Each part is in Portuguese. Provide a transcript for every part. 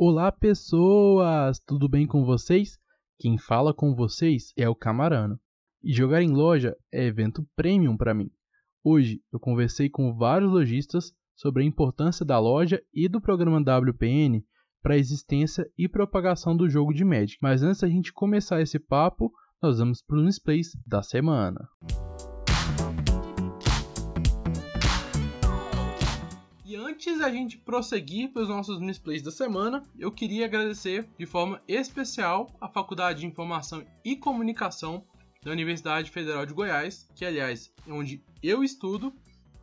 Olá, pessoas! Tudo bem com vocês? Quem fala com vocês é o Camarano. E jogar em loja é evento premium para mim. Hoje eu conversei com vários lojistas sobre a importância da loja e do programa WPN para a existência e propagação do jogo de Magic. Mas antes da gente começar esse papo, nós vamos para os misplays da semana. Antes da gente prosseguir para os nossos misplays da semana, eu queria agradecer de forma especial a Faculdade de Informação e Comunicação da Universidade Federal de Goiás, que aliás é onde eu estudo,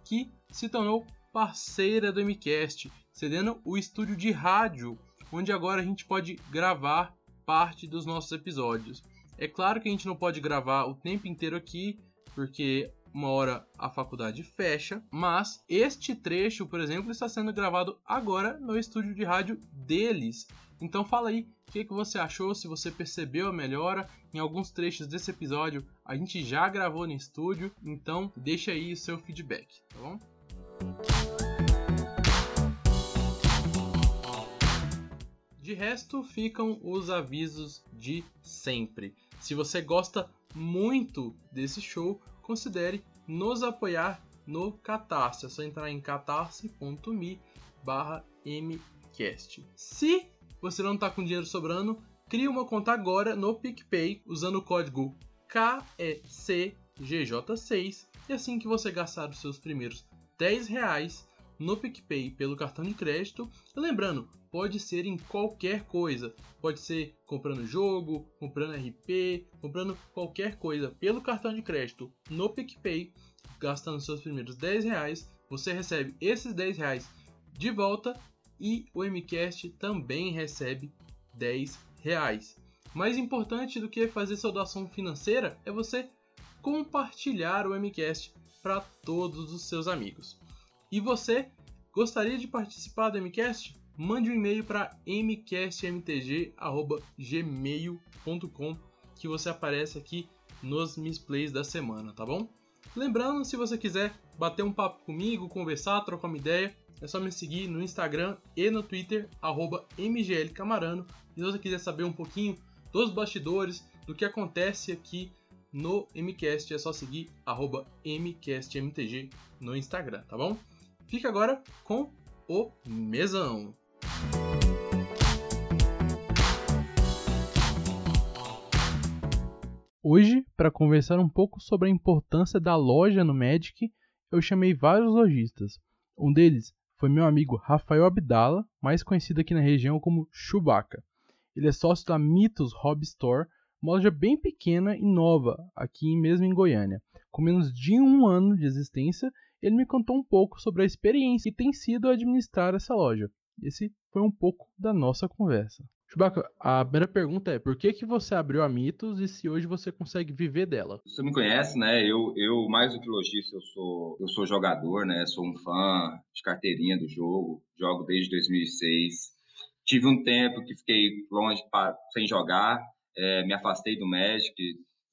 que se tornou parceira do MCast, cedendo o estúdio de rádio, onde agora a gente pode gravar parte dos nossos episódios. É claro que a gente não pode gravar o tempo inteiro aqui, porque uma hora a faculdade fecha, mas este trecho, por exemplo, está sendo gravado agora no estúdio de rádio deles. Então fala aí o que, que você achou, se você percebeu a melhora. Em alguns trechos desse episódio a gente já gravou no estúdio, então deixa aí o seu feedback, tá bom? De resto, ficam os avisos de sempre. Se você gosta muito desse show, considere nos apoiar no Catarse. É só entrar em catarse.me mcast. Se você não está com dinheiro sobrando, crie uma conta agora no PicPay usando o código KECGJ6 e assim que você gastar os seus primeiros 10 reais no PicPay pelo cartão de crédito, lembrando, pode ser em qualquer coisa. Pode ser comprando jogo, comprando RP, comprando qualquer coisa pelo cartão de crédito no PicPay, gastando seus primeiros 10 reais, você recebe esses 10 reais de volta e o MCast também recebe 10 reais. Mais importante do que fazer sua doação financeira é você compartilhar o MCast para todos os seus amigos. E você gostaria de participar do MCast? mande um e-mail para mcastmtg.gmail.com que você aparece aqui nos misplays da semana, tá bom? Lembrando, se você quiser bater um papo comigo, conversar, trocar uma ideia, é só me seguir no Instagram e no Twitter, mglcamarano. E se você quiser saber um pouquinho dos bastidores, do que acontece aqui no MCast, é só seguir mcastmtg no Instagram, tá bom? Fica agora com o mesão. Hoje, para conversar um pouco sobre a importância da loja no Magic, eu chamei vários lojistas. Um deles foi meu amigo Rafael Abdala, mais conhecido aqui na região como Chewbacca. Ele é sócio da Mitos Hobby Store, uma loja bem pequena e nova, aqui mesmo em Goiânia. Com menos de um ano de existência, ele me contou um pouco sobre a experiência que tem sido administrar essa loja. Esse foi um pouco da nossa conversa. Chewbacca, a primeira pergunta é: por que, que você abriu a Mitos e se hoje você consegue viver dela? Você me conhece, né? Eu, eu mais do que lojista, eu sou, eu sou jogador, né? Sou um fã de carteirinha do jogo, jogo desde 2006. Tive um tempo que fiquei longe pra, sem jogar, é, me afastei do Magic,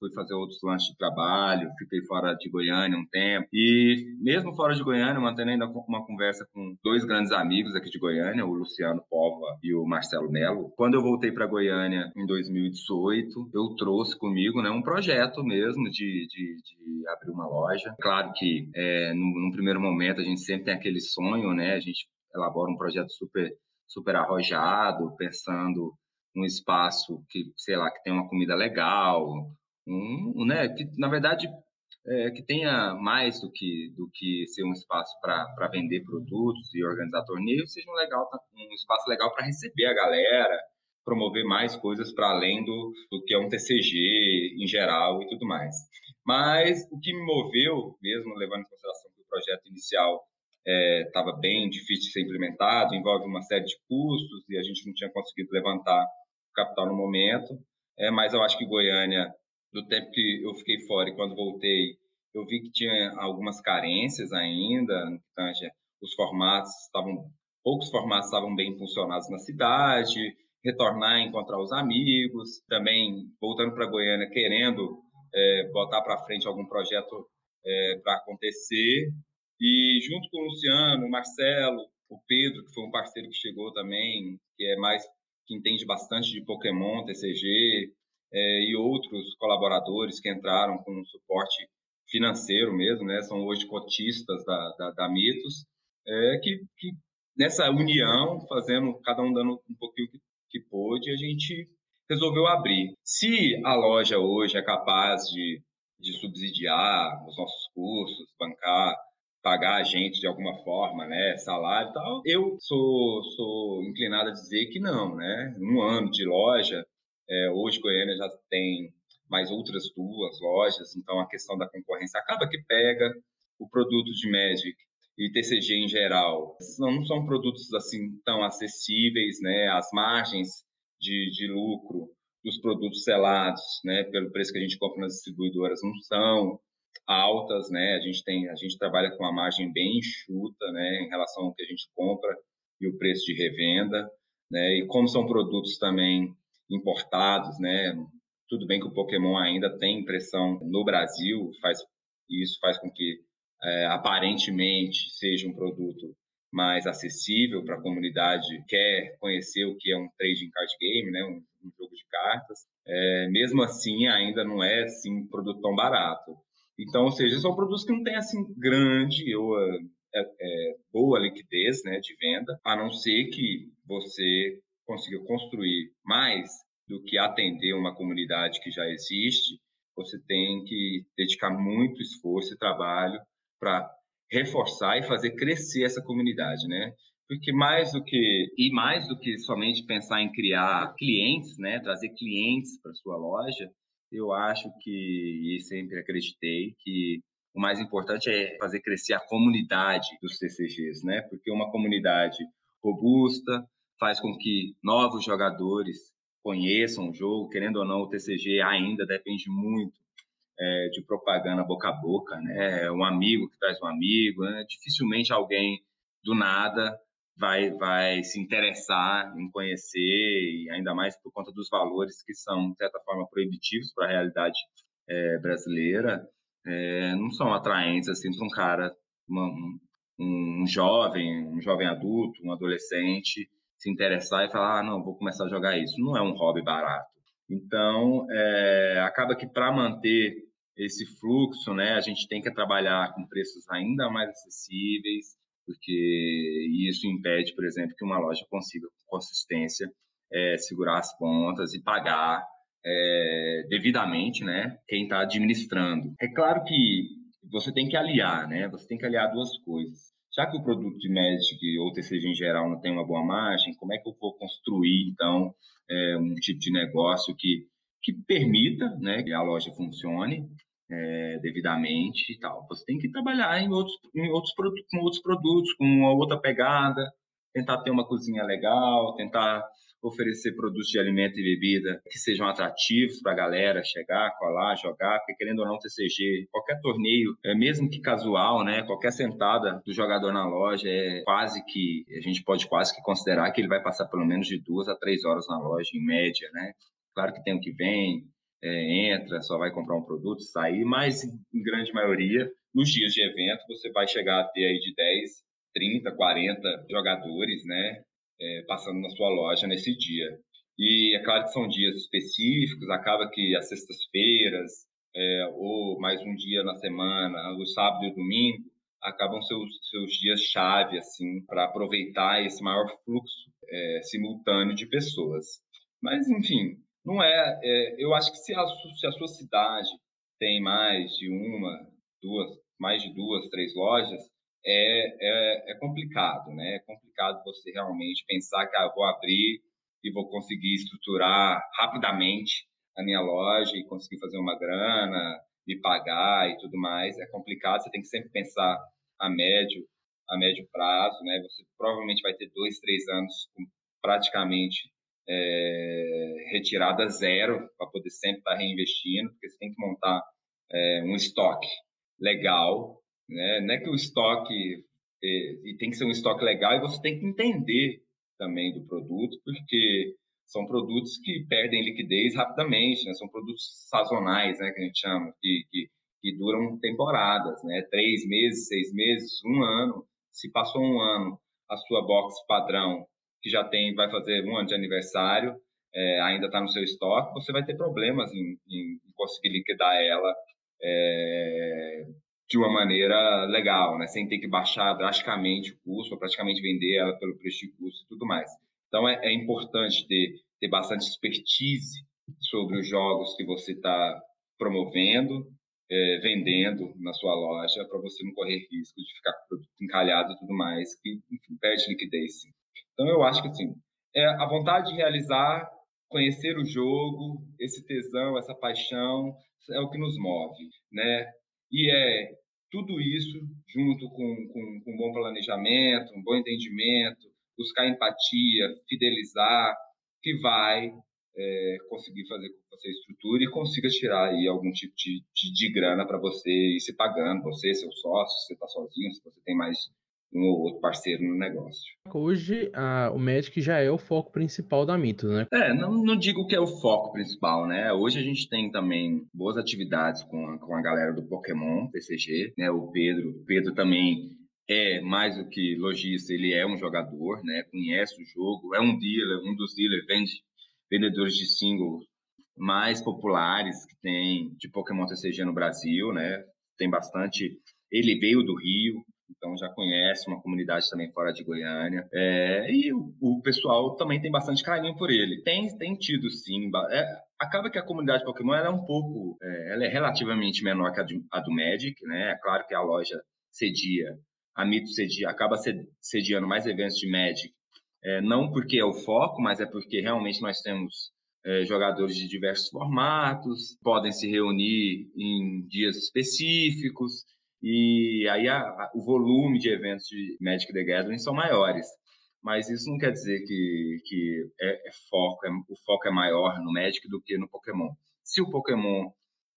fui fazer outros lanches de trabalho, fiquei fora de Goiânia um tempo. E mesmo fora de Goiânia, mantendo ainda uma conversa com dois grandes amigos aqui de Goiânia, o Luciano Pova e o Marcelo Melo. Quando eu voltei para Goiânia em 2018, eu trouxe comigo né, um projeto mesmo de, de, de abrir uma loja. Claro que é, num, primeiro momento a gente sempre tem aquele sonho, né? A gente elabora um projeto super super arrojado, pensando um espaço que, sei lá, que tem uma comida legal, um, né, que na verdade é, que tenha mais do que do que ser um espaço para vender produtos e organizar torneios, seja um legal um espaço legal para receber a galera, promover mais coisas para além do, do que é um TCG em geral e tudo mais. Mas o que me moveu, mesmo levando em consideração que o projeto inicial estava é, bem difícil de ser implementado, envolve uma série de custos e a gente não tinha conseguido levantar capital no momento. É, mas eu acho que Goiânia do tempo que eu fiquei fora e quando voltei, eu vi que tinha algumas carências ainda, no os formatos estavam, poucos formatos estavam bem funcionados na cidade, retornar, encontrar os amigos, também voltando para Goiânia, querendo é, botar para frente algum projeto é, para acontecer. E junto com o Luciano, o Marcelo, o Pedro, que foi um parceiro que chegou também, que é mais que entende bastante de Pokémon, TCG, é, e outros colaboradores que entraram com suporte financeiro mesmo, né? São hoje cotistas da, da, da Mitos, é, que, que, nessa união, fazendo cada um dando um pouquinho que, que pôde, a gente resolveu abrir. Se a loja hoje é capaz de, de subsidiar os nossos cursos, bancar pagar a gente de alguma forma, né, salário e tal. Eu sou, sou inclinado a dizer que não, né? Um ano de loja, é, hoje Goiânia já tem mais outras duas lojas, então a questão da concorrência acaba que pega o produto de Magic e TCG em geral. Não são produtos assim tão acessíveis, né? As margens de, de lucro dos produtos selados, né, pelo preço que a gente compra nas distribuidoras, não são altas, né? A gente tem, a gente trabalha com uma margem bem enxuta, né, em relação ao que a gente compra e o preço de revenda, né? E como são produtos também importados, né? Tudo bem que o Pokémon ainda tem impressão no Brasil, faz isso faz com que é, aparentemente seja um produto mais acessível para a comunidade que quer conhecer o que é um trading card game, né, um, um jogo de cartas. É, mesmo assim, ainda não é assim, um produto tão barato. Então, ou seja, são produtos que não têm assim grande ou é, é, boa liquidez né, de venda, a não ser que você consiga construir mais do que atender uma comunidade que já existe, você tem que dedicar muito esforço e trabalho para reforçar e fazer crescer essa comunidade, né? Porque mais do que e mais do que somente pensar em criar clientes, né, trazer clientes para sua loja, eu acho que e sempre acreditei que o mais importante é fazer crescer a comunidade dos CCGs, né? Porque uma comunidade robusta faz com que novos jogadores conheçam o jogo, querendo ou não, o TCG ainda depende muito é, de propaganda boca a boca, né? Um amigo que traz um amigo, né? dificilmente alguém do nada vai vai se interessar em conhecer e ainda mais por conta dos valores que são de certa forma proibitivos para a realidade é, brasileira, é, não são atraentes assim para um cara, uma, um, um jovem, um jovem adulto, um adolescente se interessar e falar, ah, não, vou começar a jogar isso. Não é um hobby barato. Então, é, acaba que para manter esse fluxo, né, a gente tem que trabalhar com preços ainda mais acessíveis, porque isso impede, por exemplo, que uma loja consiga com consistência é, segurar as pontas e pagar é, devidamente, né, quem está administrando. É claro que você tem que aliar, né, você tem que aliar duas coisas. Já que o produto de Magic ou TCG em geral não tem uma boa margem, como é que eu vou construir, então, é, um tipo de negócio que, que permita né, que a loja funcione é, devidamente e tal. Você tem que trabalhar em outros, em outros com outros produtos, com uma outra pegada, tentar ter uma cozinha legal, tentar oferecer produtos de alimento e bebida que sejam atrativos para a galera chegar, colar, jogar, porque querendo ou não, TCG, qualquer torneio, é mesmo que casual, né, qualquer sentada do jogador na loja é quase que, a gente pode quase que considerar que ele vai passar pelo menos de duas a três horas na loja, em média, né. Claro que tem o que vem, é, entra, só vai comprar um produto, sair, mas em grande maioria, nos dias de evento, você vai chegar a ter aí de 10, 30, 40 jogadores, né, é, passando na sua loja nesse dia. E é claro que são dias específicos, acaba que as sextas-feiras, é, ou mais um dia na semana, o sábado e o domingo, acabam seus, seus dias-chave, assim, para aproveitar esse maior fluxo é, simultâneo de pessoas. Mas, enfim, não é, é, eu acho que se a, se a sua cidade tem mais de uma, duas, mais de duas, três lojas, é, complicado, né? É complicado você realmente pensar que ah, vou abrir e vou conseguir estruturar rapidamente a minha loja e conseguir fazer uma grana, me pagar e tudo mais. É complicado, você tem que sempre pensar a médio, a médio prazo, né? Você provavelmente vai ter dois, três anos com praticamente é, retirada zero para poder sempre estar tá reinvestindo, porque você tem que montar é, um estoque legal né? Não é que o estoque e, e tem que ser um estoque legal e você tem que entender também do produto, porque são produtos que perdem liquidez rapidamente, né? São produtos sazonais, né? Que a gente chama, que, que, que duram temporadas, né? Três meses, seis meses, um ano. Se passou um ano, a sua box padrão, que já tem, vai fazer um ano de aniversário, é, ainda está no seu estoque, você vai ter problemas em, em conseguir liquidar ela é, de uma maneira legal, né? sem ter que baixar drasticamente o custo, ou praticamente vender ela pelo preço de custo e tudo mais. Então é, é importante ter, ter bastante expertise sobre os jogos que você está promovendo, é, vendendo na sua loja, para você não correr risco de ficar com o produto encalhado e tudo mais, que enfim, perde liquidez. Sim. Então eu acho que assim, é a vontade de realizar, conhecer o jogo, esse tesão, essa paixão, é o que nos move, né? E é tudo isso junto com, com, com um bom planejamento, um bom entendimento, buscar empatia, fidelizar, que vai é, conseguir fazer com que você estruture e consiga tirar aí algum tipo de, de, de grana para você ir se pagando, você, seu sócio, se você está sozinho, se você tem mais um ou outro parceiro no negócio. Hoje, a, o Magic já é o foco principal da Mitos, né? É, não, não digo que é o foco principal, né? Hoje a gente tem também boas atividades com a, com a galera do Pokémon, PCG, né? O Pedro, Pedro também é mais do que lojista, ele é um jogador, né? Conhece o jogo, é um dealer, um dos dealers, vende vendedores de singles mais populares que tem de Pokémon TCG no Brasil, né? Tem bastante. Ele veio do Rio, então já conhece uma comunidade também fora de Goiânia. É, e o, o, pessoal também tem bastante carinho por ele. Tem, tem tido sim. É, acaba que a comunidade Pokémon é um pouco. É, ela é relativamente menor que a, de, a, do Magic, né? É claro que a loja cedia, a Mito cedia, acaba sediando mais eventos de Magic. É, não porque é o foco, mas é porque realmente nós temos é, jogadores de diversos formatos, podem se reunir em dias específicos, e aí a, a, o volume de eventos de Magic the Gathering são maiores. Mas isso não quer dizer que, que é, é foco, é, o foco é maior no Magic do que no Pokémon. Se o Pokémon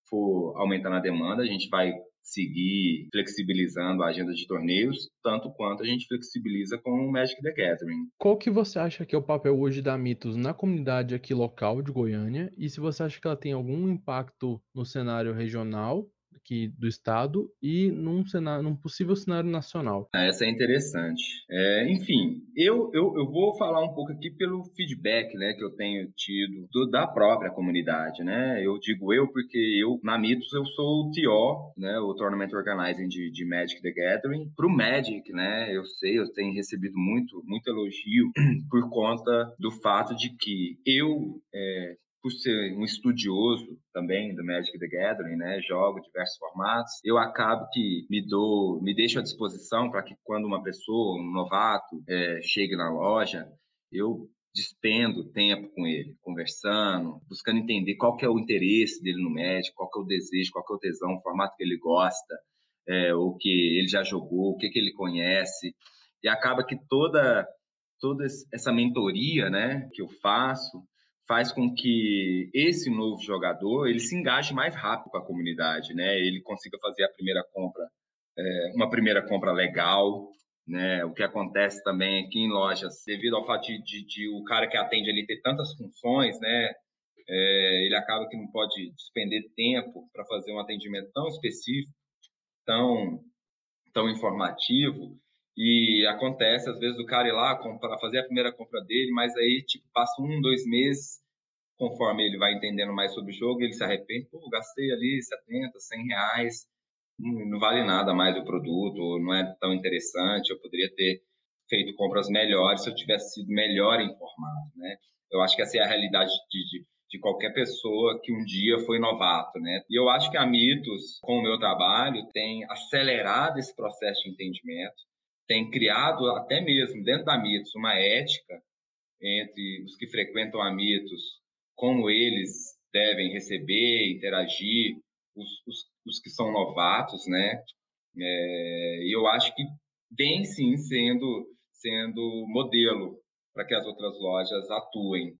for aumentando a demanda, a gente vai seguir flexibilizando a agenda de torneios, tanto quanto a gente flexibiliza com o Magic the Gathering. Qual que você acha que é o papel hoje da Mitos na comunidade aqui local de Goiânia? E se você acha que ela tem algum impacto no cenário regional aqui do estado e num, cenário, num possível cenário nacional. Ah, essa é interessante. É, enfim, eu, eu, eu vou falar um pouco aqui pelo feedback né, que eu tenho tido do, da própria comunidade. Né? Eu digo eu porque eu, na Mitos, eu sou o TO, né, o Tournament Organizing de, de Magic the Gathering. Para o Magic, né, eu sei, eu tenho recebido muito, muito elogio por conta do fato de que eu é, por ser um estudioso também do Magic the Gathering, né, jogo diversos formatos, eu acabo que me dou, me deixo à disposição para que quando uma pessoa, um novato, é, chegue na loja, eu despendo tempo com ele, conversando, buscando entender qual que é o interesse dele no Magic, qual que é o desejo, qual que é o tesão, o formato que ele gosta, é, o que ele já jogou, o que, que ele conhece, e acaba que toda toda essa mentoria, né, que eu faço, faz com que esse novo jogador ele se engaje mais rápido com a comunidade, né? Ele consiga fazer a primeira compra, é, uma primeira compra legal, né? O que acontece também aqui em lojas, devido ao fato de, de, de o cara que atende ali ter tantas funções, né? É, ele acaba que não pode despender tempo para fazer um atendimento tão específico, tão tão informativo e acontece, às vezes, o cara ir lá para fazer a primeira compra dele, mas aí, tipo, passa um, dois meses, conforme ele vai entendendo mais sobre o jogo, ele se arrepende, pô, gastei ali 70, 100 reais, não, não vale nada mais o produto, não é tão interessante, eu poderia ter feito compras melhores se eu tivesse sido melhor informado, né? Eu acho que essa é a realidade de, de, de qualquer pessoa que um dia foi novato, né? E eu acho que a Mitos, com o meu trabalho, tem acelerado esse processo de entendimento, tem criado até mesmo dentro da Mitos uma ética entre os que frequentam a Mitos, como eles devem receber, interagir, os, os, os que são novatos, né? É, e eu acho que vem sim sendo, sendo modelo para que as outras lojas atuem.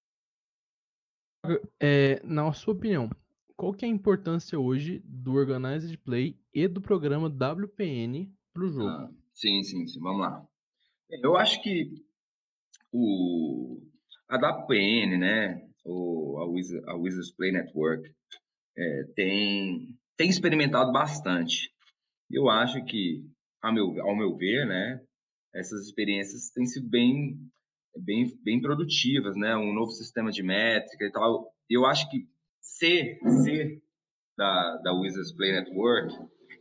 É, na sua opinião, qual que é a importância hoje do Organized Play e do programa WPN para o jogo? Ah, Sim, sim, sim. Vamos lá. Eu acho que o, a WPN, né, o, a, Wizard, a Wizards Play Network, é, tem, tem experimentado bastante. Eu acho que, ao meu, ao meu ver, né, essas experiências têm sido bem, bem, bem produtivas, né? Um novo sistema de métrica e tal. Eu acho que ser, ser da, da Wizards Play Network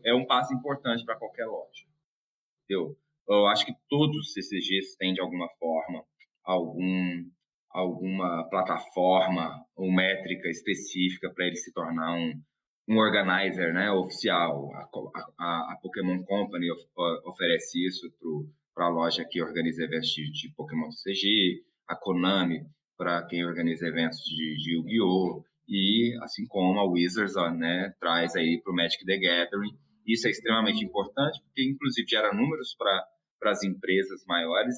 é um passo importante para qualquer loja. Eu, eu acho que todos os CCGs têm, de alguma forma, algum, alguma plataforma ou métrica específica para ele se tornar um, um organizer né, oficial. A, a, a Pokémon Company of, oferece isso para a loja que organiza eventos de Pokémon CG, a Konami para quem organiza eventos de, de Yu-Gi-Oh! E assim como a Wizards né, traz aí para o Magic the Gathering. Isso é extremamente importante, porque inclusive gera números para as empresas maiores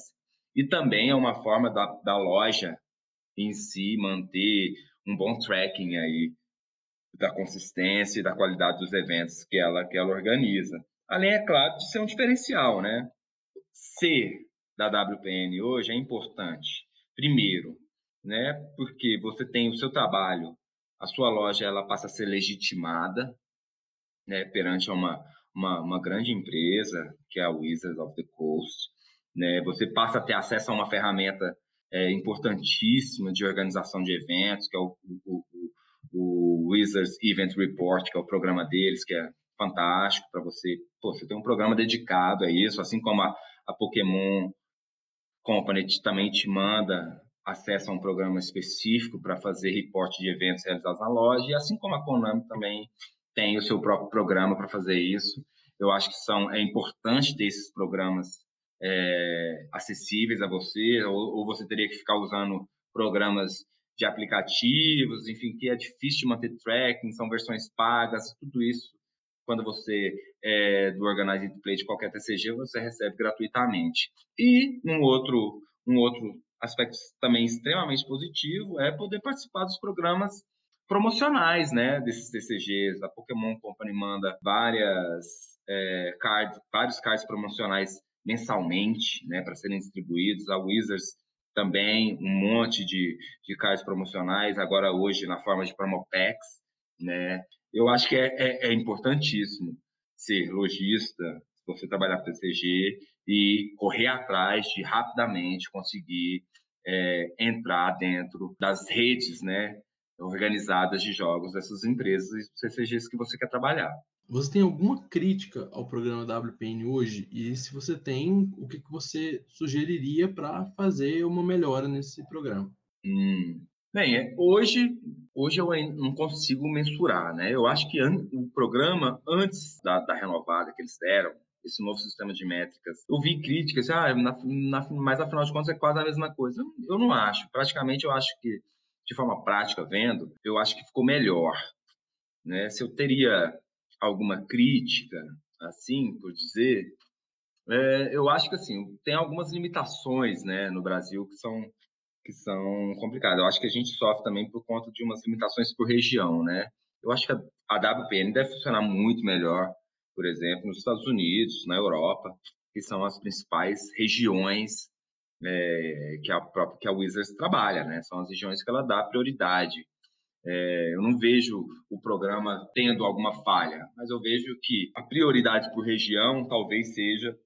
e também é uma forma da, da loja em si manter um bom tracking aí da consistência e da qualidade dos eventos que ela, que ela organiza. Além, é claro, de ser um diferencial, né? Ser da WPN hoje é importante. Primeiro, né? Porque você tem o seu trabalho, a sua loja, ela passa a ser legitimada, né? Perante uma, uma, uma grande empresa, que é a Wizards of the Coast, né? Você passa a ter acesso a uma ferramenta é, importantíssima de organização de eventos, que é o, o, o Wizards Event Report, que é o programa deles, que é fantástico para você. Pô, você tem um programa dedicado a isso, assim como a, a Pokémon Company também te manda acesso a um programa específico para fazer reporte de eventos realizados na loja, e assim como a Konami também tem o seu próprio programa para fazer isso. Eu acho que são, é importante ter esses programas é, acessíveis a você, ou, ou você teria que ficar usando programas de aplicativos, enfim, que é difícil de manter tracking, são versões pagas, tudo isso, quando você é do Organized Play de qualquer TCG, você recebe gratuitamente. E um outro, um outro aspecto também extremamente positivo é poder participar dos programas promocionais, né, desses TCGs. A Pokémon Company manda várias é, vários cards promocionais mensalmente, né, para serem distribuídos. A Wizards também um monte de, de cards promocionais, agora hoje na forma de promopacks, né? Eu acho que é, é, é importantíssimo ser lojista, você trabalhar para TCG e correr atrás de rapidamente conseguir é, entrar dentro das redes, né, organizadas de jogos dessas empresas e CCGs que você quer trabalhar. Você tem alguma crítica ao programa WPN hoje? E se você tem, o que, você sugeriria para fazer uma melhora nesse programa? Hum. Bem, é, hoje, hoje eu não consigo mensurar, né? Eu acho que o programa, antes da, da renovada que eles deram, esse novo sistema de métricas. Eu vi críticas, ah, na, na, mas afinal de contas é quase a mesma coisa. Eu não acho. Praticamente eu acho que, de forma prática, vendo, eu acho que ficou melhor. Né? Se eu teria alguma crítica, assim, por dizer, é, eu acho que assim tem algumas limitações, né, no Brasil que são que são complicadas. Eu acho que a gente sofre também por conta de umas limitações por região, né? Eu acho que a, WPN deve funcionar muito melhor, por exemplo, nos Estados Unidos, na Europa, que são as principais regiões é, que a própria que a Wizards trabalha, né? São as regiões que ela dá prioridade é, eu não vejo o programa tendo alguma falha, mas eu vejo que a prioridade por região talvez seja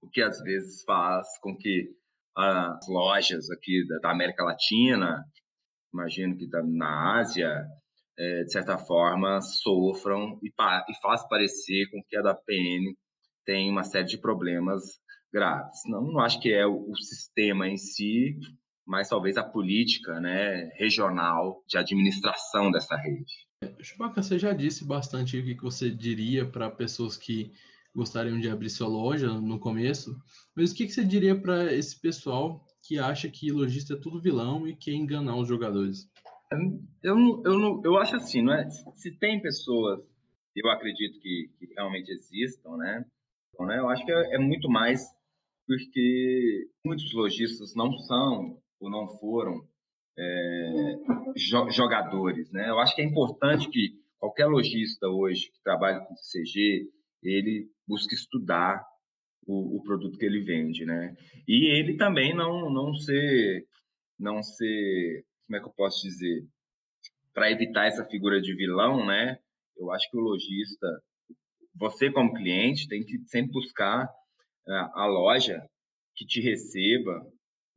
o que às vezes faz com que as lojas aqui da, América Latina, imagino que na Ásia, é, de certa forma, sofram e, e faz parecer com que a da PN tem uma série de problemas graves. Não, não acho que é o, o sistema em si, mas talvez a política né, regional de administração dessa rede. Chewbacca, você já disse bastante o que você diria para pessoas que gostariam de abrir sua loja no começo, mas o que você diria para esse pessoal que acha que lojista é tudo vilão e quer enganar os jogadores? Eu, eu, não, eu acho assim, não é? Se tem pessoas, eu acredito que, que realmente existam, né? Então, né? Eu acho que é, é muito mais porque muitos lojistas não são ou não foram é, jo jogadores. Né? Eu acho que é importante que qualquer lojista hoje que trabalha com CG, ele busque estudar o, o, produto que ele vende, né? E ele também não não ser não ser como é que eu posso dizer para evitar essa figura de vilão, né? Eu acho que o lojista, você como cliente tem que sempre buscar a, a loja que te receba,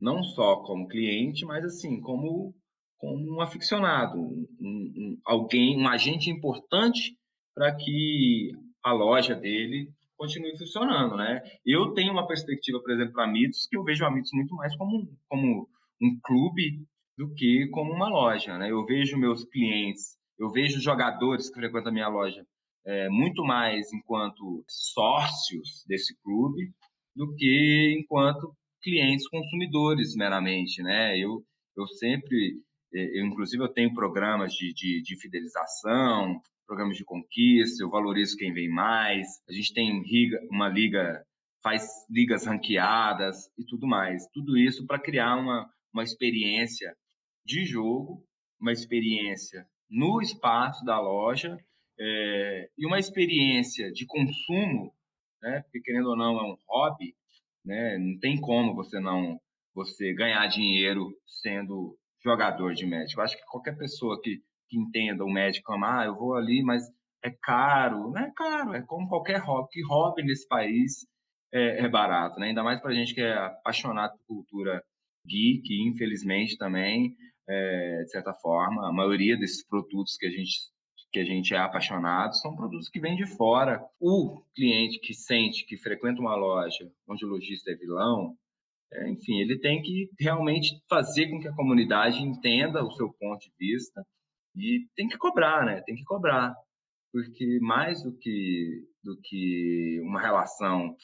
não só como cliente, mas assim, como, como um aficionado, um, um, alguém, um agente importante para que a loja dele continue funcionando, né? Eu tenho uma perspectiva, por exemplo, para Mitos, que eu vejo a Mitos muito mais como, como um clube do que como uma loja, né? Eu vejo meus clientes, eu vejo jogadores que frequentam a minha loja é, muito mais enquanto sócios desse clube do que enquanto clientes consumidores meramente, né? Eu, eu sempre, é, eu, inclusive eu tenho programas de, de, de fidelização, programas de conquista, eu valorizo quem vem mais, a gente tem uma liga, faz ligas ranqueadas e tudo mais. Tudo isso para criar uma, uma experiência de jogo, uma experiência no espaço da loja é, e uma experiência de consumo, né? Porque querendo ou não é um hobby, né? Não tem como você não você ganhar dinheiro sendo jogador de médico. Acho que qualquer pessoa que que entenda o médico ah, eu vou ali, mas é caro. Não é caro, é como qualquer hobby. Que hobby nesse país é, é barato, né? Ainda mais para gente que é apaixonado por cultura geek, infelizmente também, é, de certa forma, a maioria desses produtos que a gente que a gente é apaixonado são produtos que vêm de fora. O cliente que sente que frequenta uma loja onde o lojista é vilão, é, enfim, ele tem que realmente fazer com que a comunidade entenda o seu ponto de vista e tem que cobrar, né? Tem que cobrar. Porque mais do que, do que uma relação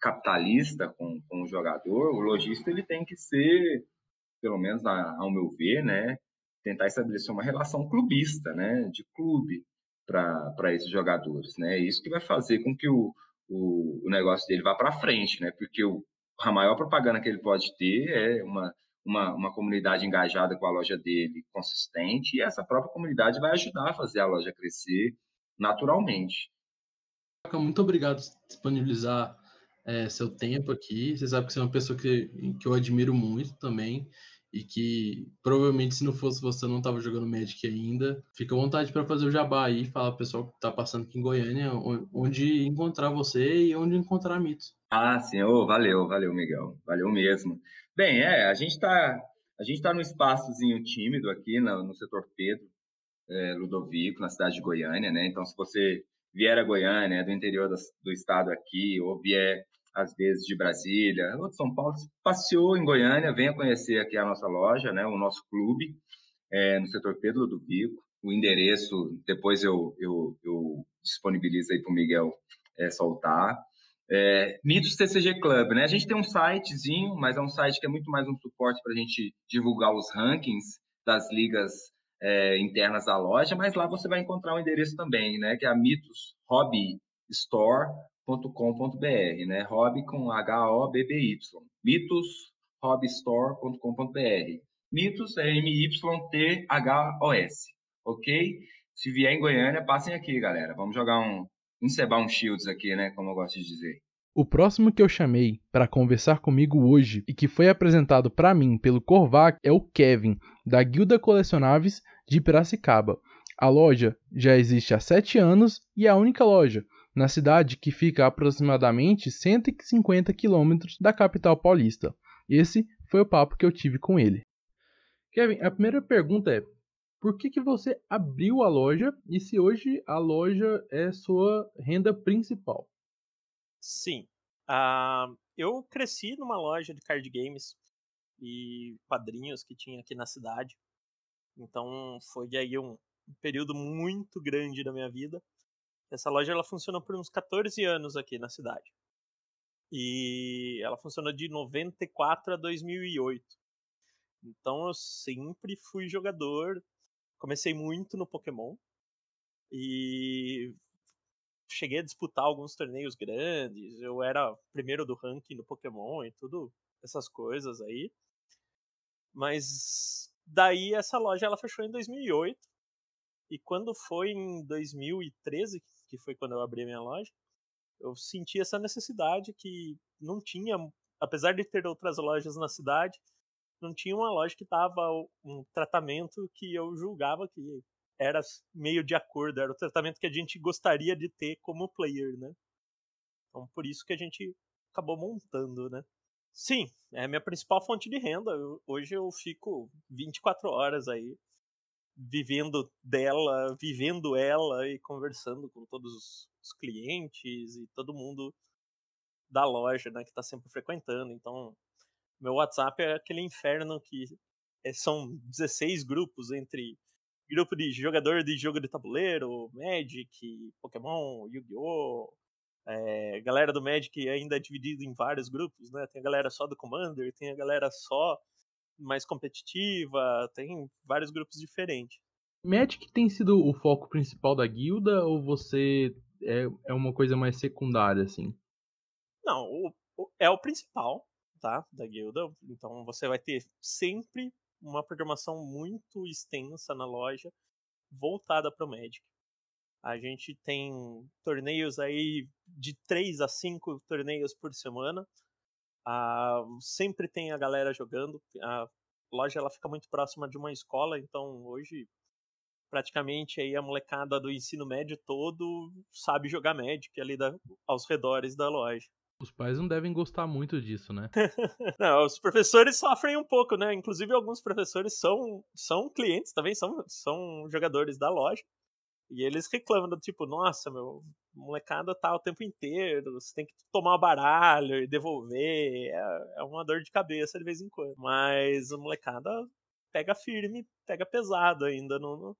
capitalista com, com o jogador, o lojista ele tem que ser, pelo menos ao meu ver, né? Tentar estabelecer uma relação clubista, né? De clube para esses jogadores, né? Isso que vai fazer com que o, o, o negócio dele vá para frente, né? Porque o, a maior propaganda que ele pode ter é uma uma, uma comunidade engajada com a loja dele, consistente, e essa própria comunidade vai ajudar a fazer a loja crescer naturalmente. Muito obrigado por disponibilizar é, seu tempo aqui. Você sabe que você é uma pessoa que, que eu admiro muito também e que provavelmente se não fosse você não estava jogando Magic ainda. Fica à vontade para fazer o jabá aí, falar pro pessoal que está passando aqui em Goiânia onde encontrar você e onde encontrar mitos. Ah, sim, oh, valeu, valeu, Miguel, valeu mesmo. Bem, é, a gente está a gente tá num espaçozinho tímido aqui no, no setor Pedro é, Ludovico, na cidade de Goiânia, né? Então, se você vier a Goiânia, do interior do, do estado aqui, ou vier às vezes de Brasília, ou de São Paulo, passeou em Goiânia, venha conhecer aqui a nossa loja, né? O nosso clube é, no setor Pedro Ludovico. O endereço, depois eu, eu, eu disponibilizo aí para o Miguel é, soltar. É, Mitos TCG Club, né? A gente tem um sitezinho, mas é um site que é muito mais um suporte para a gente divulgar os rankings das ligas é, internas da loja, mas lá você vai encontrar o endereço também, né? Que é a Mitos Hobby Store.com.br, né? Hobby com H-O-B-B-Y. Mitos Hobbystore.com.br. Mitos é M-Y-T-H-O-S, ok? Se vier em Goiânia, passem aqui, galera. Vamos jogar um, encebar um shields aqui, né? Como eu gosto de dizer. O próximo que eu chamei para conversar comigo hoje e que foi apresentado para mim pelo Korvac é o Kevin, da Guilda Colecionáveis de Piracicaba. A loja já existe há 7 anos e é a única loja na cidade que fica a aproximadamente 150 quilômetros da capital paulista. Esse foi o papo que eu tive com ele. Kevin, a primeira pergunta é: por que, que você abriu a loja e se hoje a loja é sua renda principal? Sim. Uh, eu cresci numa loja de card games e quadrinhos que tinha aqui na cidade. Então foi aí um período muito grande da minha vida. Essa loja ela funciona por uns 14 anos aqui na cidade. E ela funciona de 94 a 2008. Então eu sempre fui jogador comecei muito no Pokémon e cheguei a disputar alguns torneios grandes. Eu era primeiro do ranking no Pokémon e tudo essas coisas aí. Mas daí essa loja ela fechou em 2008 e quando foi em 2013, que foi quando eu abri a minha loja, eu senti essa necessidade que não tinha, apesar de ter outras lojas na cidade, não tinha uma loja que dava um tratamento que eu julgava que era meio de acordo, era o tratamento que a gente gostaria de ter como player, né? Então por isso que a gente acabou montando, né? Sim, é a minha principal fonte de renda. Eu, hoje eu fico 24 horas aí vivendo dela, vivendo ela e conversando com todos os clientes e todo mundo da loja, né, que está sempre frequentando. Então, meu WhatsApp é aquele inferno que é, são 16 grupos entre grupo de jogador de jogo de tabuleiro, Magic, Pokémon, Yu-Gi-Oh! É, galera do Magic ainda é dividido em vários grupos, né? Tem a galera só do Commander, tem a galera só mais competitiva, tem vários grupos diferentes. Magic tem sido o foco principal da guilda ou você é, é uma coisa mais secundária, assim? Não, o, o, é o principal, tá? Da guilda. Então você vai ter sempre uma programação muito extensa na loja voltada para o Magic. A gente tem torneios aí de 3 a 5 torneios por semana. Ah, sempre tem a galera jogando. A loja ela fica muito próxima de uma escola, então hoje praticamente aí a molecada do ensino médio todo sabe jogar Magic ali da, aos redores da loja. Os pais não devem gostar muito disso, né? não, os professores sofrem um pouco, né? Inclusive, alguns professores são, são clientes também, são, são jogadores da loja. E eles reclamam do tipo, nossa, meu, molecada tá o tempo inteiro, você tem que tomar baralho e devolver. É, é uma dor de cabeça de vez em quando. Mas a molecada pega firme, pega pesado ainda no, no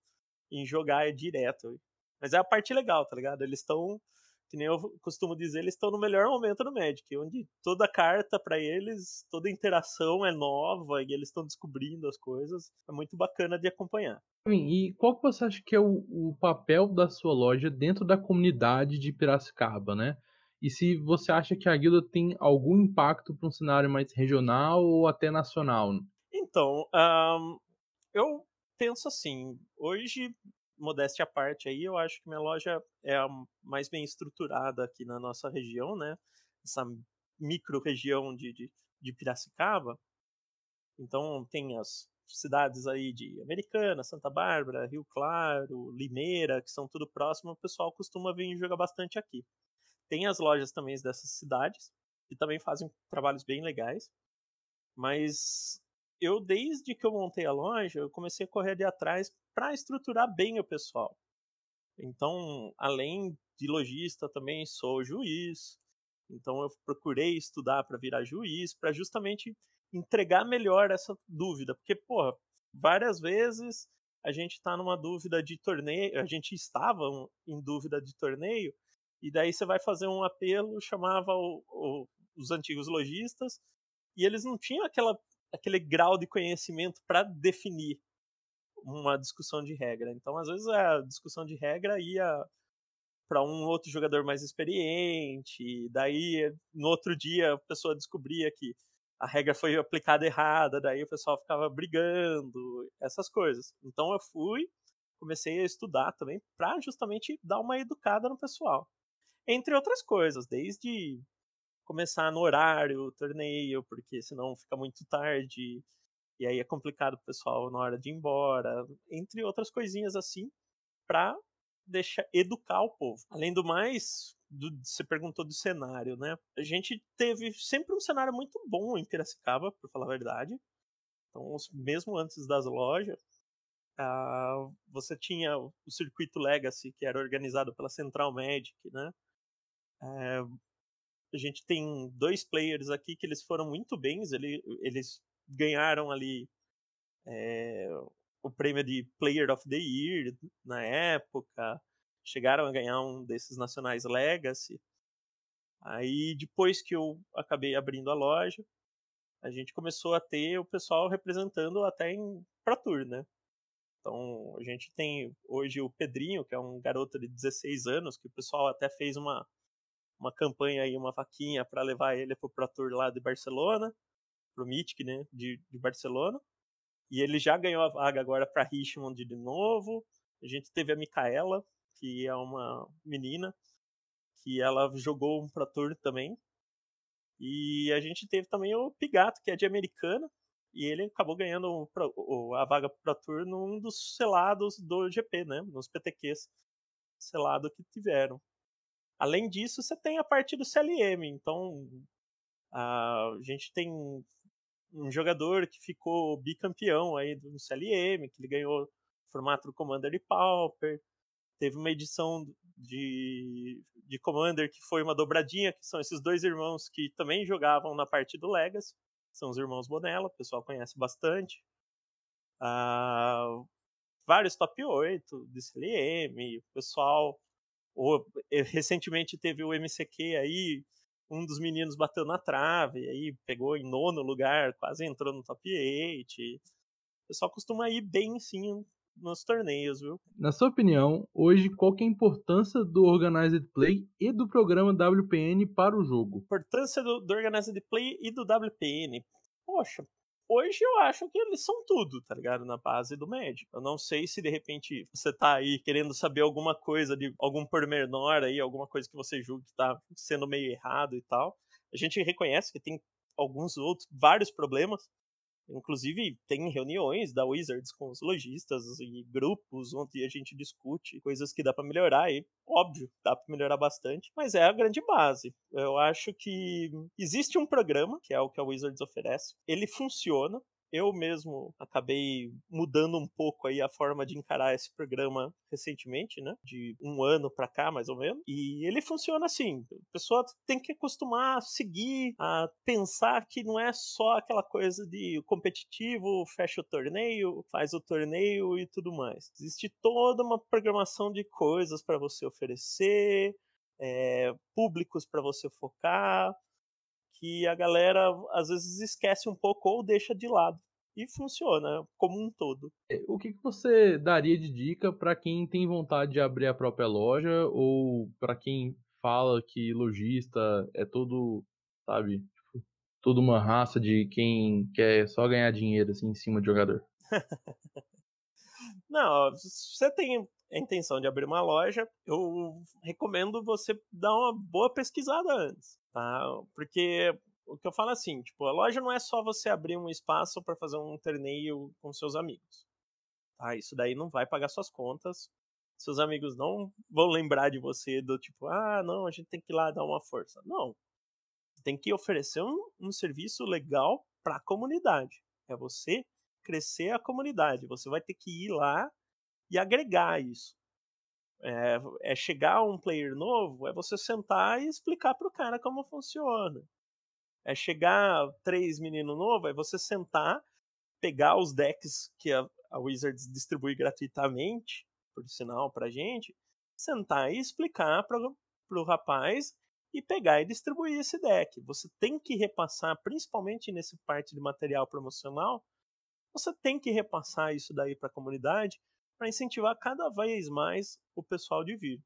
em jogar direto. Mas é a parte legal, tá ligado? Eles estão que nem eu costumo dizer, eles estão no melhor momento no Magic, onde toda carta para eles, toda interação é nova e eles estão descobrindo as coisas. É muito bacana de acompanhar. E qual que você acha que é o, o papel da sua loja dentro da comunidade de Piracicaba, né? E se você acha que a guilda tem algum impacto para um cenário mais regional ou até nacional? Então, um, eu penso assim, hoje modéstia à parte aí, eu acho que minha loja é a mais bem estruturada aqui na nossa região, né? Essa micro-região de, de, de Piracicaba. Então, tem as cidades aí de Americana, Santa Bárbara, Rio Claro, Limeira, que são tudo próximo, o pessoal costuma vir jogar bastante aqui. Tem as lojas também dessas cidades, que também fazem trabalhos bem legais. Mas eu, desde que eu montei a loja, eu comecei a correr de atrás para estruturar bem o pessoal. Então, além de lojista, também sou juiz. Então, eu procurei estudar para virar juiz, para justamente entregar melhor essa dúvida. Porque, porra, várias vezes a gente está numa dúvida de torneio, a gente estava em dúvida de torneio, e daí você vai fazer um apelo, chamava o, o, os antigos lojistas, e eles não tinham aquela aquele grau de conhecimento para definir uma discussão de regra. Então, às vezes, a discussão de regra ia para um outro jogador mais experiente, daí no outro dia a pessoa descobria que a regra foi aplicada errada, daí o pessoal ficava brigando, essas coisas. Então eu fui, comecei a estudar também para justamente dar uma educada no pessoal. Entre outras coisas, desde começar no horário o torneio, porque senão fica muito tarde. E aí é complicado o pessoal na hora de ir embora, entre outras coisinhas assim, para deixar educar o povo. Além do mais, do, você perguntou do cenário, né? A gente teve sempre um cenário muito bom em Piracicaba, por falar a verdade. Então, mesmo antes das lojas, uh, você tinha o circuito Legacy, que era organizado pela Central Magic, né? Uh, a gente tem dois players aqui que eles foram muito bens, ele, eles ganharam ali é, o prêmio de Player of the Year na época, chegaram a ganhar um desses nacionais Legacy. Aí depois que eu acabei abrindo a loja, a gente começou a ter o pessoal representando até em Pro Tour, né? Então a gente tem hoje o Pedrinho, que é um garoto de 16 anos, que o pessoal até fez uma uma campanha aí, uma vaquinha para levar ele pro Pro Tour lá de Barcelona, pro Mythic, né, de, de Barcelona. E ele já ganhou a vaga agora para Richmond de novo. A gente teve a Micaela, que é uma menina, que ela jogou um Pro Tour também. E a gente teve também o Pigato, que é de Americana, e ele acabou ganhando a vaga Pro Tour num dos selados do GP, né, nos PTQs selado que tiveram. Além disso, você tem a parte do CLM. Então, A gente tem um jogador que ficou bicampeão aí do CLM, que ele ganhou o formato do Commander e Pauper. Teve uma edição de, de Commander que foi uma dobradinha, que são esses dois irmãos que também jogavam na parte do Legacy. São os irmãos Bonella, o pessoal conhece bastante. Ah, vários top 8 do CLM, o pessoal. Ou, eh, recentemente teve o MCQ aí, um dos meninos bateu na trave, aí pegou em nono lugar, quase entrou no top 8. O pessoal costuma ir bem sim nos torneios, viu? Na sua opinião, hoje qual que é a importância do Organized Play e do programa WPN para o jogo? Importância do, do Organized Play e do WPN. Poxa, hoje eu acho que eles são tudo, tá ligado? Na base do médico. Eu não sei se de repente você tá aí querendo saber alguma coisa de algum pormenor aí, alguma coisa que você julga que tá sendo meio errado e tal. A gente reconhece que tem alguns outros, vários problemas, Inclusive, tem reuniões da Wizards com os lojistas e grupos onde a gente discute coisas que dá para melhorar. E, óbvio, dá para melhorar bastante, mas é a grande base. Eu acho que existe um programa, que é o que a Wizards oferece. Ele funciona, eu mesmo acabei mudando um pouco aí a forma de encarar esse programa recentemente, né? De um ano para cá, mais ou menos. E ele funciona assim: a pessoa tem que acostumar a seguir, a pensar que não é só aquela coisa de competitivo, fecha o torneio, faz o torneio e tudo mais. Existe toda uma programação de coisas para você oferecer, é, públicos para você focar, que a galera às vezes esquece um pouco ou deixa de lado. E funciona como um todo. É, o que, você daria de dica para quem tem vontade de abrir a própria loja ou para quem fala que lojista é todo, sabe, tipo, toda uma raça de quem quer só ganhar dinheiro assim em cima de jogador? Não, você tem a intenção de abrir uma loja, eu recomendo você dar uma boa pesquisada antes, tá? Porque o que eu falo é assim, tipo, a loja não é só você abrir um espaço para fazer um torneio com seus amigos. Tá? Isso daí não vai pagar suas contas. Seus amigos não vão lembrar de você do tipo, ah, não, a gente tem que ir lá dar uma força. Não. Tem que oferecer um, um serviço legal para a comunidade. É você crescer a comunidade. Você vai ter que ir lá e agregar isso. É, é chegar um player novo, é você sentar e explicar para o cara como funciona. É chegar três meninos novos, é você sentar, pegar os decks que a, a Wizards distribui gratuitamente, por sinal, pra gente, sentar e explicar para o rapaz e pegar e distribuir esse deck. Você tem que repassar, principalmente nesse parte de material promocional, você tem que repassar isso daí para a comunidade para incentivar cada vez mais o pessoal de vir.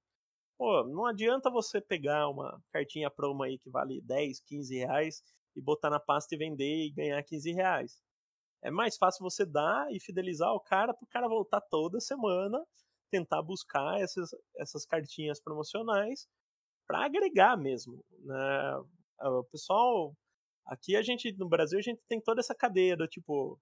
Pô, não adianta você pegar uma cartinha promo aí que vale 10, 15 reais e botar na pasta e vender e ganhar 15 reais. É mais fácil você dar e fidelizar o cara para o cara voltar toda semana, tentar buscar essas, essas cartinhas promocionais para agregar mesmo. Né? O pessoal, aqui a gente, no Brasil, a gente tem toda essa cadeia do tipo,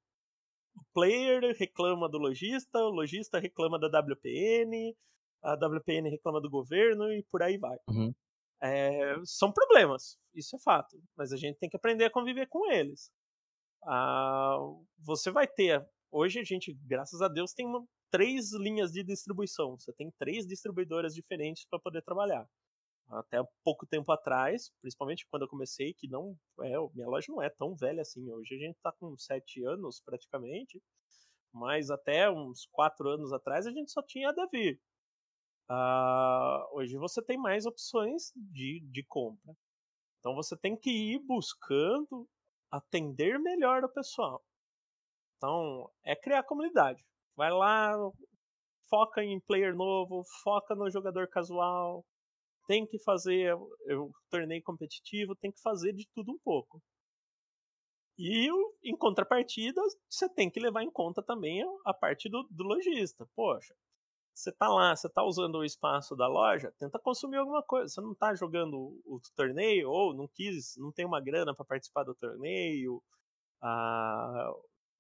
o player reclama do lojista, o lojista reclama da WPN, a WPN reclama do governo e por aí vai. Uhum. É, são problemas, isso é fato, mas a gente tem que aprender a conviver com eles. Ah, você vai ter. Hoje a gente, graças a Deus, tem uma, três linhas de distribuição. Você tem três distribuidoras diferentes para poder trabalhar. Até pouco tempo atrás, principalmente quando eu comecei, que não é, minha loja não é tão velha assim. Hoje a gente está com sete anos praticamente, mas até uns quatro anos atrás a gente só tinha a Devir. Uh, hoje você tem mais opções de, de compra. Então você tem que ir buscando atender melhor o pessoal. Então é criar comunidade. Vai lá, foca em player novo, foca no jogador casual. Tem que fazer eu torneio competitivo, tem que fazer de tudo um pouco. E em contrapartida, você tem que levar em conta também a parte do, do lojista. Poxa, você tá lá, você tá usando o espaço da loja, tenta consumir alguma coisa. Você não tá jogando o torneio ou não quis, não tem uma grana para participar do torneio, ah,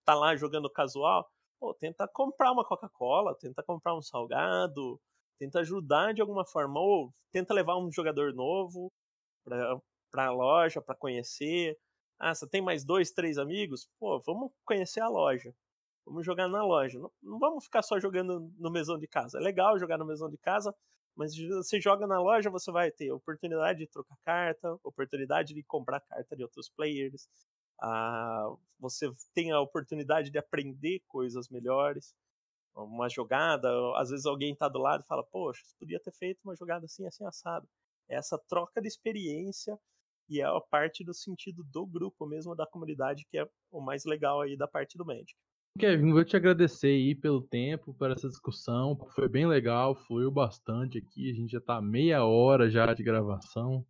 tá lá jogando casual, pô, tenta comprar uma Coca-Cola, tenta comprar um salgado, tenta ajudar de alguma forma ou tenta levar um jogador novo para a loja para conhecer. Ah, você tem mais dois, três amigos? Pô, vamos conhecer a loja. Vamos jogar na loja. Não, não vamos ficar só jogando no mesão de casa. É legal jogar no mesão de casa, mas você joga na loja, você vai ter oportunidade de trocar carta, oportunidade de comprar carta de outros players. Ah, você tem a oportunidade de aprender coisas melhores. Uma jogada, às vezes alguém está do lado e fala: Poxa, você podia ter feito uma jogada assim, assim, assado. Essa troca de experiência e é a parte do sentido do grupo mesmo, da comunidade, que é o mais legal aí da parte do Magic. Kevin, vou te agradecer aí pelo tempo, por essa discussão, foi bem legal, fluiu bastante aqui, a gente já tá meia hora já de gravação.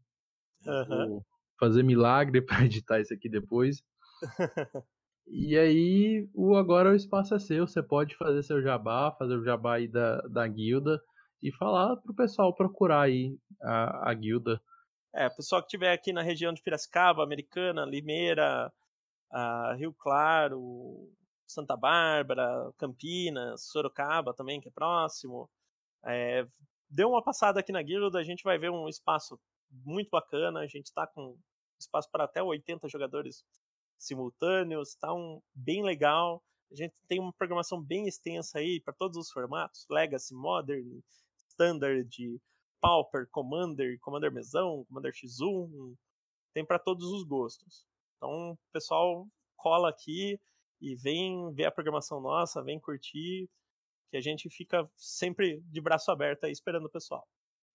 Uhum. Vou fazer milagre para editar isso aqui depois. e aí, o agora o espaço é seu, você pode fazer seu jabá, fazer o jabá aí da, da guilda e falar pro pessoal procurar aí a, a guilda é, pessoal que estiver aqui na região de Piracicaba, Americana, Limeira, Rio Claro, Santa Bárbara, Campinas, Sorocaba também, que é próximo. É, dê uma passada aqui na guilda, a gente vai ver um espaço muito bacana. A gente está com espaço para até 80 jogadores simultâneos, está um, bem legal. A gente tem uma programação bem extensa aí para todos os formatos: Legacy, Modern, Standard, Pauper, Commander, Commander Mesão, Commander X1, tem para todos os gostos. Então, o pessoal cola aqui e vem ver a programação nossa, vem curtir, que a gente fica sempre de braço aberto aí esperando o pessoal.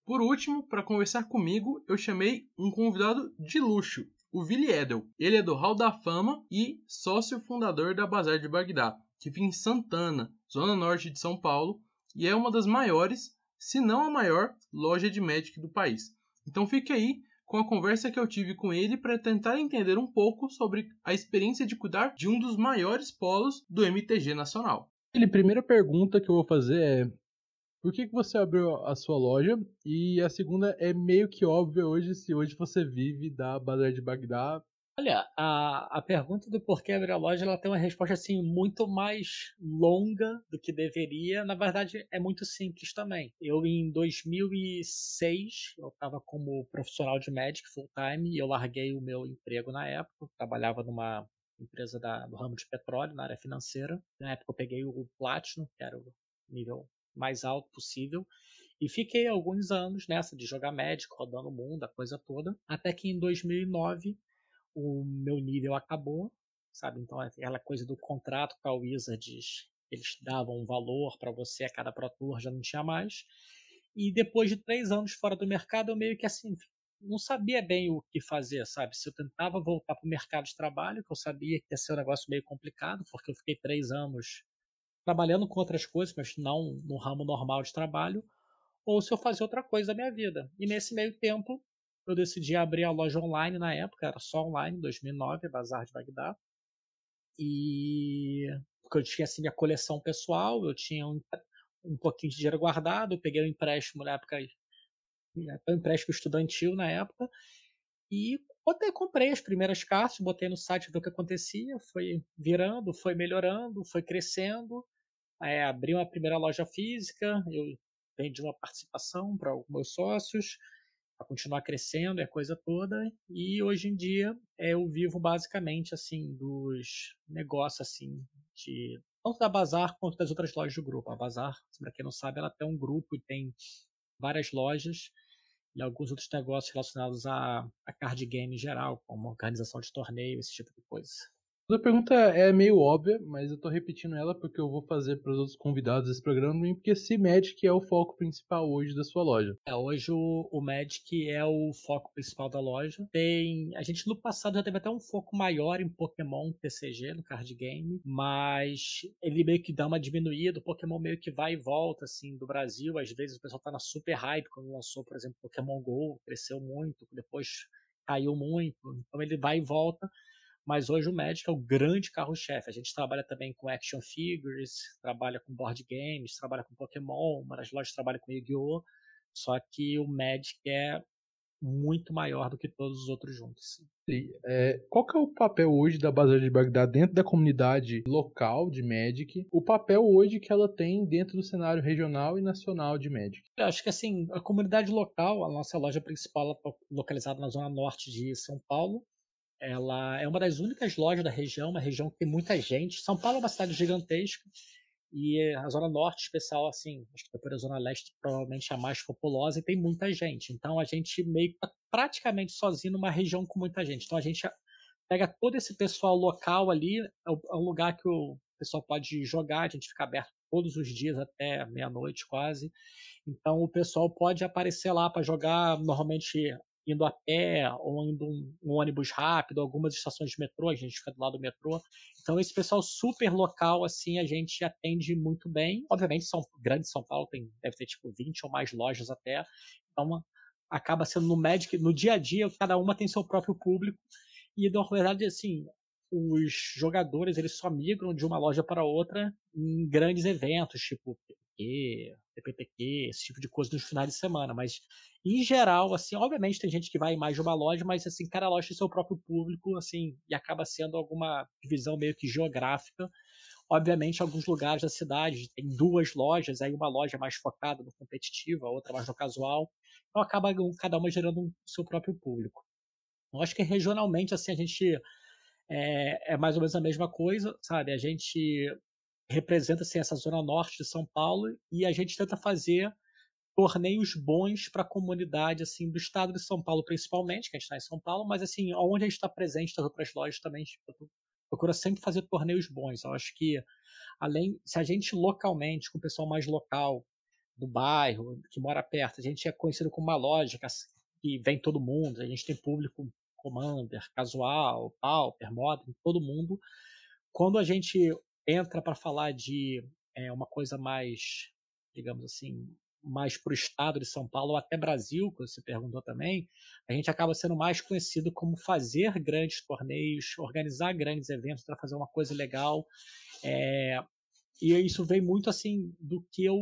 Por último, para conversar comigo, eu chamei um convidado de luxo, o Vili Edel. Ele é do Hall da Fama e sócio fundador da Bazar de Bagdá, que fica em Santana, zona norte de São Paulo, e é uma das maiores se não a maior loja de Magic do país. Então fique aí com a conversa que eu tive com ele para tentar entender um pouco sobre a experiência de cuidar de um dos maiores polos do MTG nacional. A primeira pergunta que eu vou fazer é: por que, que você abriu a sua loja? E a segunda é meio que óbvia hoje, se hoje você vive da Bazar de Bagdá Olha, a, a pergunta do porquê abrir a loja ela tem uma resposta assim muito mais longa do que deveria. Na verdade, é muito simples também. Eu em 2006 eu estava como profissional de Magic full time e eu larguei o meu emprego na época. Trabalhava numa empresa da, do ramo de petróleo na área financeira. Na época eu peguei o Platinum, que era o nível mais alto possível. E fiquei alguns anos nessa de jogar Magic, rodando o mundo, a coisa toda. Até que em 2009 o meu nível acabou, sabe? Então aquela coisa do contrato com a Wizards, eles davam um valor para você a cada Pro Tour, já não tinha mais. E depois de três anos fora do mercado, eu meio que assim, não sabia bem o que fazer, sabe? Se eu tentava voltar para o mercado de trabalho, que eu sabia que ia ser um negócio meio complicado, porque eu fiquei três anos trabalhando com outras coisas, mas não no ramo normal de trabalho, ou se eu fazia outra coisa da minha vida. E nesse meio tempo, eu decidi abrir a loja online na época, era só online, 2009, Bazar de Bagdá. E porque eu tinha assim minha coleção pessoal, eu tinha um, um pouquinho de dinheiro guardado, eu peguei um empréstimo na época, um empréstimo estudantil na época, e botei, comprei as primeiras cartas, botei no site ver o que acontecia, foi virando, foi melhorando, foi crescendo. É, abri uma primeira loja física, eu vendi uma participação para meus sócios, para continuar crescendo e a coisa toda. E hoje em dia é, eu vivo basicamente assim dos negócios assim de tanto da Bazar quanto das outras lojas do grupo. A Bazar, para quem não sabe, ela tem um grupo e tem várias lojas e alguns outros negócios relacionados a, a card game em geral, como organização de torneio, esse tipo de coisa. A pergunta é meio óbvia, mas eu tô repetindo ela porque eu vou fazer para os outros convidados desse programa, porque se Magic é o foco principal hoje da sua loja. É, hoje o, o Magic é o foco principal da loja. Tem, a gente no passado já teve até um foco maior em Pokémon TCG, no card game, mas ele meio que dá uma diminuída, o Pokémon meio que vai e volta assim do Brasil, às vezes o pessoal tá na super hype quando lançou, por exemplo, Pokémon Go, cresceu muito, depois caiu muito, então ele vai e volta mas hoje o Magic é o grande carro-chefe. A gente trabalha também com action figures, trabalha com board games, trabalha com Pokémon, uma das lojas trabalha com Yu-Gi-Oh! Só que o Magic é muito maior do que todos os outros juntos. É, qual que é o papel hoje da Bazar de Bagdá dentro da comunidade local de Magic? O papel hoje que ela tem dentro do cenário regional e nacional de Magic? Eu acho que assim, a comunidade local, a nossa loja principal está localizada na zona norte de São Paulo. Ela é uma das únicas lojas da região, uma região que tem muita gente. São Paulo é uma cidade gigantesca e a zona norte, especial, assim, acho que depois a zona leste provavelmente é a mais populosa e tem muita gente. Então a gente meio tá praticamente sozinho numa região com muita gente. Então a gente pega todo esse pessoal local ali, é, é um lugar que o pessoal pode jogar, a gente fica aberto todos os dias até meia-noite quase. Então o pessoal pode aparecer lá para jogar normalmente indo a pé ou indo um, um, ônibus rápido, algumas estações de metrô, a gente fica do lado do metrô. Então esse pessoal super local assim a gente atende muito bem. Obviamente São grande São Paulo tem deve ter tipo 20 ou mais lojas até. Então acaba sendo no Magic, no dia a dia, cada uma tem seu próprio público. E na verdade assim, os jogadores eles só migram de uma loja para outra em grandes eventos, tipo PPQ, TPTQ, esse tipo de coisa nos finais de semana, mas em geral, assim, obviamente tem gente que vai em mais de uma loja, mas assim, cada loja tem seu próprio público, assim, e acaba sendo alguma divisão meio que geográfica. Obviamente, alguns lugares da cidade tem duas lojas, aí uma loja mais focada no competitivo, a outra mais no casual. Então acaba cada uma gerando o seu próprio público. Eu acho que regionalmente, assim, a gente é, é mais ou menos a mesma coisa, sabe? A gente representa assim, essa zona norte de São Paulo e a gente tenta fazer torneios bons para a comunidade assim do estado de São Paulo principalmente, que a gente está em São Paulo, mas assim onde a gente está presente nas outras lojas também procura sempre fazer torneios bons. Eu acho que além se a gente localmente com o pessoal mais local do bairro que mora perto, a gente é conhecido como uma loja que vem todo mundo, a gente tem público commander, casual, pauper, modern, todo mundo. Quando a gente entra para falar de é, uma coisa mais, digamos assim, mais para o estado de São Paulo ou até Brasil, que você perguntou também, a gente acaba sendo mais conhecido como fazer grandes torneios, organizar grandes eventos para fazer uma coisa legal. É, e isso vem muito assim do que eu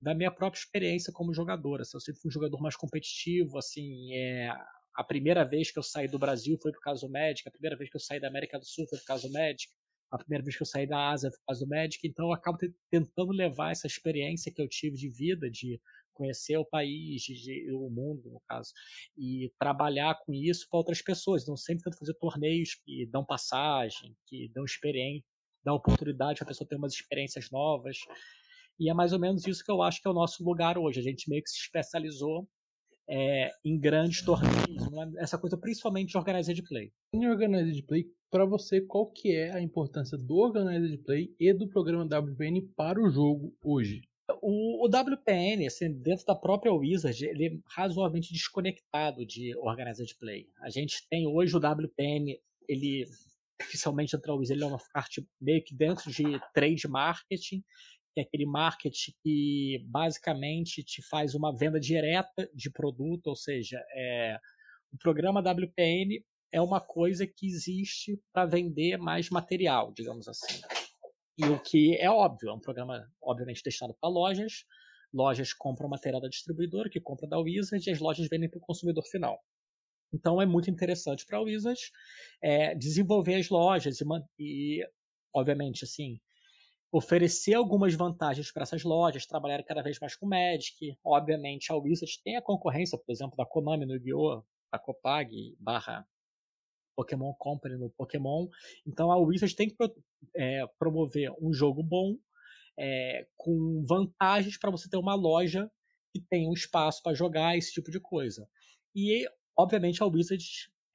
da minha própria experiência como jogador. Assim, eu sempre fui um jogador mais competitivo, assim, é, a primeira vez que eu saí do Brasil foi por causa do Magic, a primeira vez que eu saí da América do Sul foi por causa do Magic a primeira vez que eu saí da Ásia por causa do Magic, então eu acabo tentando levar essa experiência que eu tive de vida, de conhecer o país, de, o mundo, no caso, e trabalhar com isso para outras pessoas. Então, sempre tento fazer torneios que dão passagem, que dão experiência, dão oportunidade para a pessoa ter umas experiências novas. E é mais ou menos isso que eu acho que é o nosso lugar hoje. A gente meio que se especializou é, em grandes torneios, essa coisa principalmente de Organized Play. Em Organized Play, para você, qual que é a importância do Organized Play e do programa WPN para o jogo hoje? O, o WPN, assim, dentro da própria Wizard, ele é razoavelmente desconectado de Organized Play. A gente tem hoje o WPN, ele oficialmente entrou o Wizard, ele é uma parte meio que dentro de trade marketing, é aquele marketing que basicamente te faz uma venda direta de produto, ou seja, é, o programa WPN é uma coisa que existe para vender mais material, digamos assim. E o que é óbvio, é um programa obviamente destinado para lojas, lojas compram material da distribuidora, que compra da Wizard, e as lojas vendem para o consumidor final. Então é muito interessante para a Wizard é, desenvolver as lojas e, e, obviamente, assim, oferecer algumas vantagens para essas lojas, trabalhar cada vez mais com Magic. Obviamente, a Wizard tem a concorrência, por exemplo, da Konami no Yu-Gi-Oh!, da Copag barra Pokémon Company no Pokémon. Então, a Wizard tem que é, promover um jogo bom, é, com vantagens para você ter uma loja que tem um espaço para jogar esse tipo de coisa. E, obviamente, a Wizard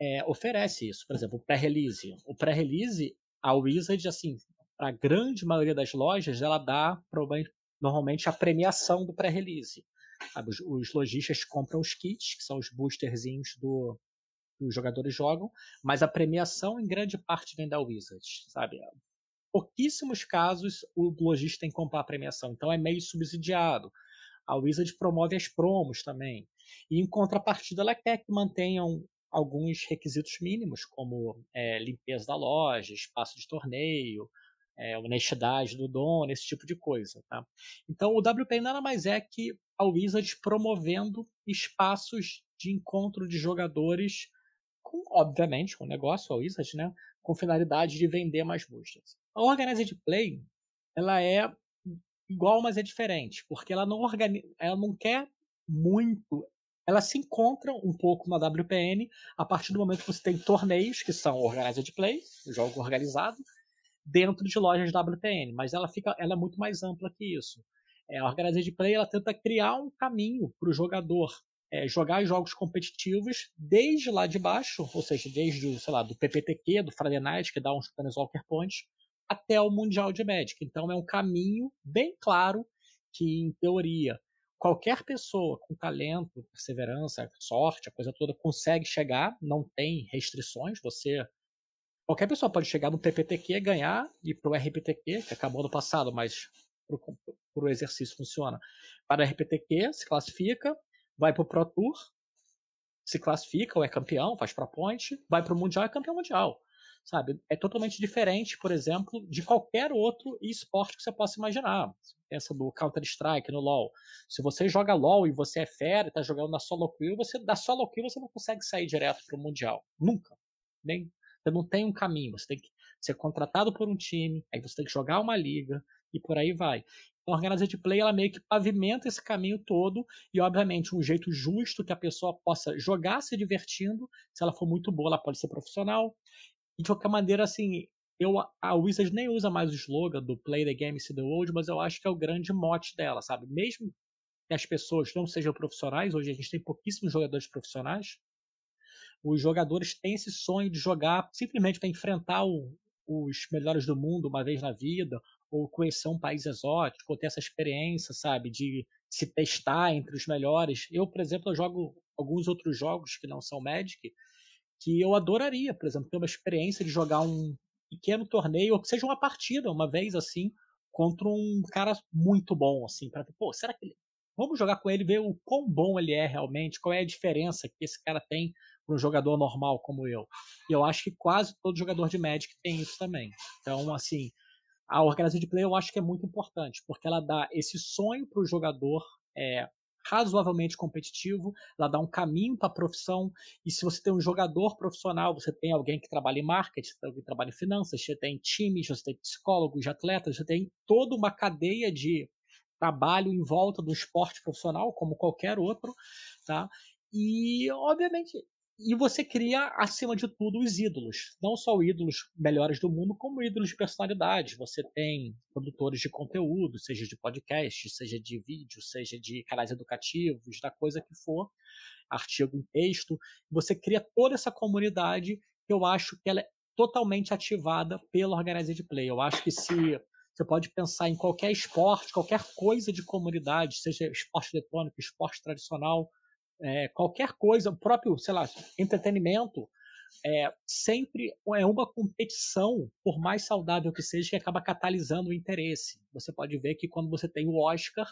é, oferece isso. Por exemplo, o pré-release. O pré-release, a Wizard, assim, para a grande maioria das lojas, ela dá normalmente a premiação do pré-release. Os, os lojistas compram os kits, que são os boosterzinhos do, que os jogadores jogam, mas a premiação em grande parte vem da Wizard, sabe? Pouquíssimos casos o lojista tem que comprar a premiação, então é meio subsidiado. A Wizard promove as promos também. E em contrapartida, ela quer que mantenham alguns requisitos mínimos, como é, limpeza da loja, espaço de torneio, é, honestidade do dono, esse tipo de coisa. Tá? Então, o WP nada mais é que a Wizard promovendo espaços de encontro de jogadores com, obviamente, com o negócio, a Wizard, né? Com finalidade de vender mais boosters. A Organized Play, ela é igual, mas é diferente, porque ela não, organiza, ela não quer muito. Ela se encontra um pouco na WPN a partir do momento que você tem torneios que são Organized Play, jogo organizado, dentro de lojas WPN, mas ela fica, ela é muito mais ampla que isso. É, a Organized Play ela tenta criar um caminho para o jogador é, jogar jogos competitivos desde lá de baixo, ou seja, desde sei lá, do PPTQ, do Friday Night, que dá uns Walker Points, até o Mundial de Magic. Então é um caminho bem claro que, em teoria, qualquer pessoa com talento, perseverança, sorte, a coisa toda, consegue chegar, não tem restrições. Você. Qualquer pessoa pode chegar no PPTQ, ganhar, e para o RPTQ, que acabou no passado, mas para o exercício funciona. Para o RPTQ, se classifica, vai para o Pro Tour, se classifica ou é campeão, faz Pro Point, vai para o Mundial e é campeão mundial. Sabe? É totalmente diferente, por exemplo, de qualquer outro esporte que você possa imaginar. Pensa no Counter-Strike, no LoL. Se você joga LoL e você é fera, está jogando na solo queue, você da solo queue você não consegue sair direto para o mundial, nunca. Nem você não tem um caminho, você tem que ser contratado por um time, aí você tem que jogar uma liga e por aí vai. Então, a Organized Play ela meio que pavimenta esse caminho todo e, obviamente, um jeito justo que a pessoa possa jogar se divertindo. Se ela for muito boa, ela pode ser profissional. E, de qualquer maneira, assim, eu, a Wizard nem usa mais o slogan do Play the Game, See the World, mas eu acho que é o grande mote dela, sabe? Mesmo que as pessoas não sejam profissionais, hoje a gente tem pouquíssimos jogadores profissionais, os jogadores têm esse sonho de jogar simplesmente para enfrentar o, os melhores do mundo uma vez na vida, ou conhecer um país exótico, ou ter essa experiência, sabe, de se testar entre os melhores. Eu, por exemplo, eu jogo alguns outros jogos que não são Magic, que eu adoraria, por exemplo, ter uma experiência de jogar um pequeno torneio, ou que seja uma partida, uma vez assim, contra um cara muito bom, assim, para pô, será que ele... Vamos jogar com ele, ver o quão bom ele é realmente, qual é a diferença que esse cara tem para um jogador normal como eu. E eu acho que quase todo jogador de Magic tem isso também. Então, assim, a organização de play eu acho que é muito importante, porque ela dá esse sonho para o jogador é, razoavelmente competitivo, ela dá um caminho para a profissão, e se você tem um jogador profissional, você tem alguém que trabalha em marketing, você tem alguém que trabalha em finanças, você tem times, você tem psicólogos, atletas, você tem toda uma cadeia de trabalho em volta do esporte profissional, como qualquer outro, tá? E, obviamente, e você cria, acima de tudo, os ídolos. Não só ídolos melhores do mundo, como ídolos de personalidade. Você tem produtores de conteúdo, seja de podcast, seja de vídeo, seja de canais educativos, da coisa que for, artigo em texto. Você cria toda essa comunidade que eu acho que ela é totalmente ativada pela Organized Play. Eu acho que se você pode pensar em qualquer esporte, qualquer coisa de comunidade, seja esporte eletrônico, esporte tradicional, é, qualquer coisa, o próprio, sei lá, entretenimento, é, sempre é uma competição, por mais saudável que seja, que acaba catalisando o interesse. Você pode ver que quando você tem o Oscar,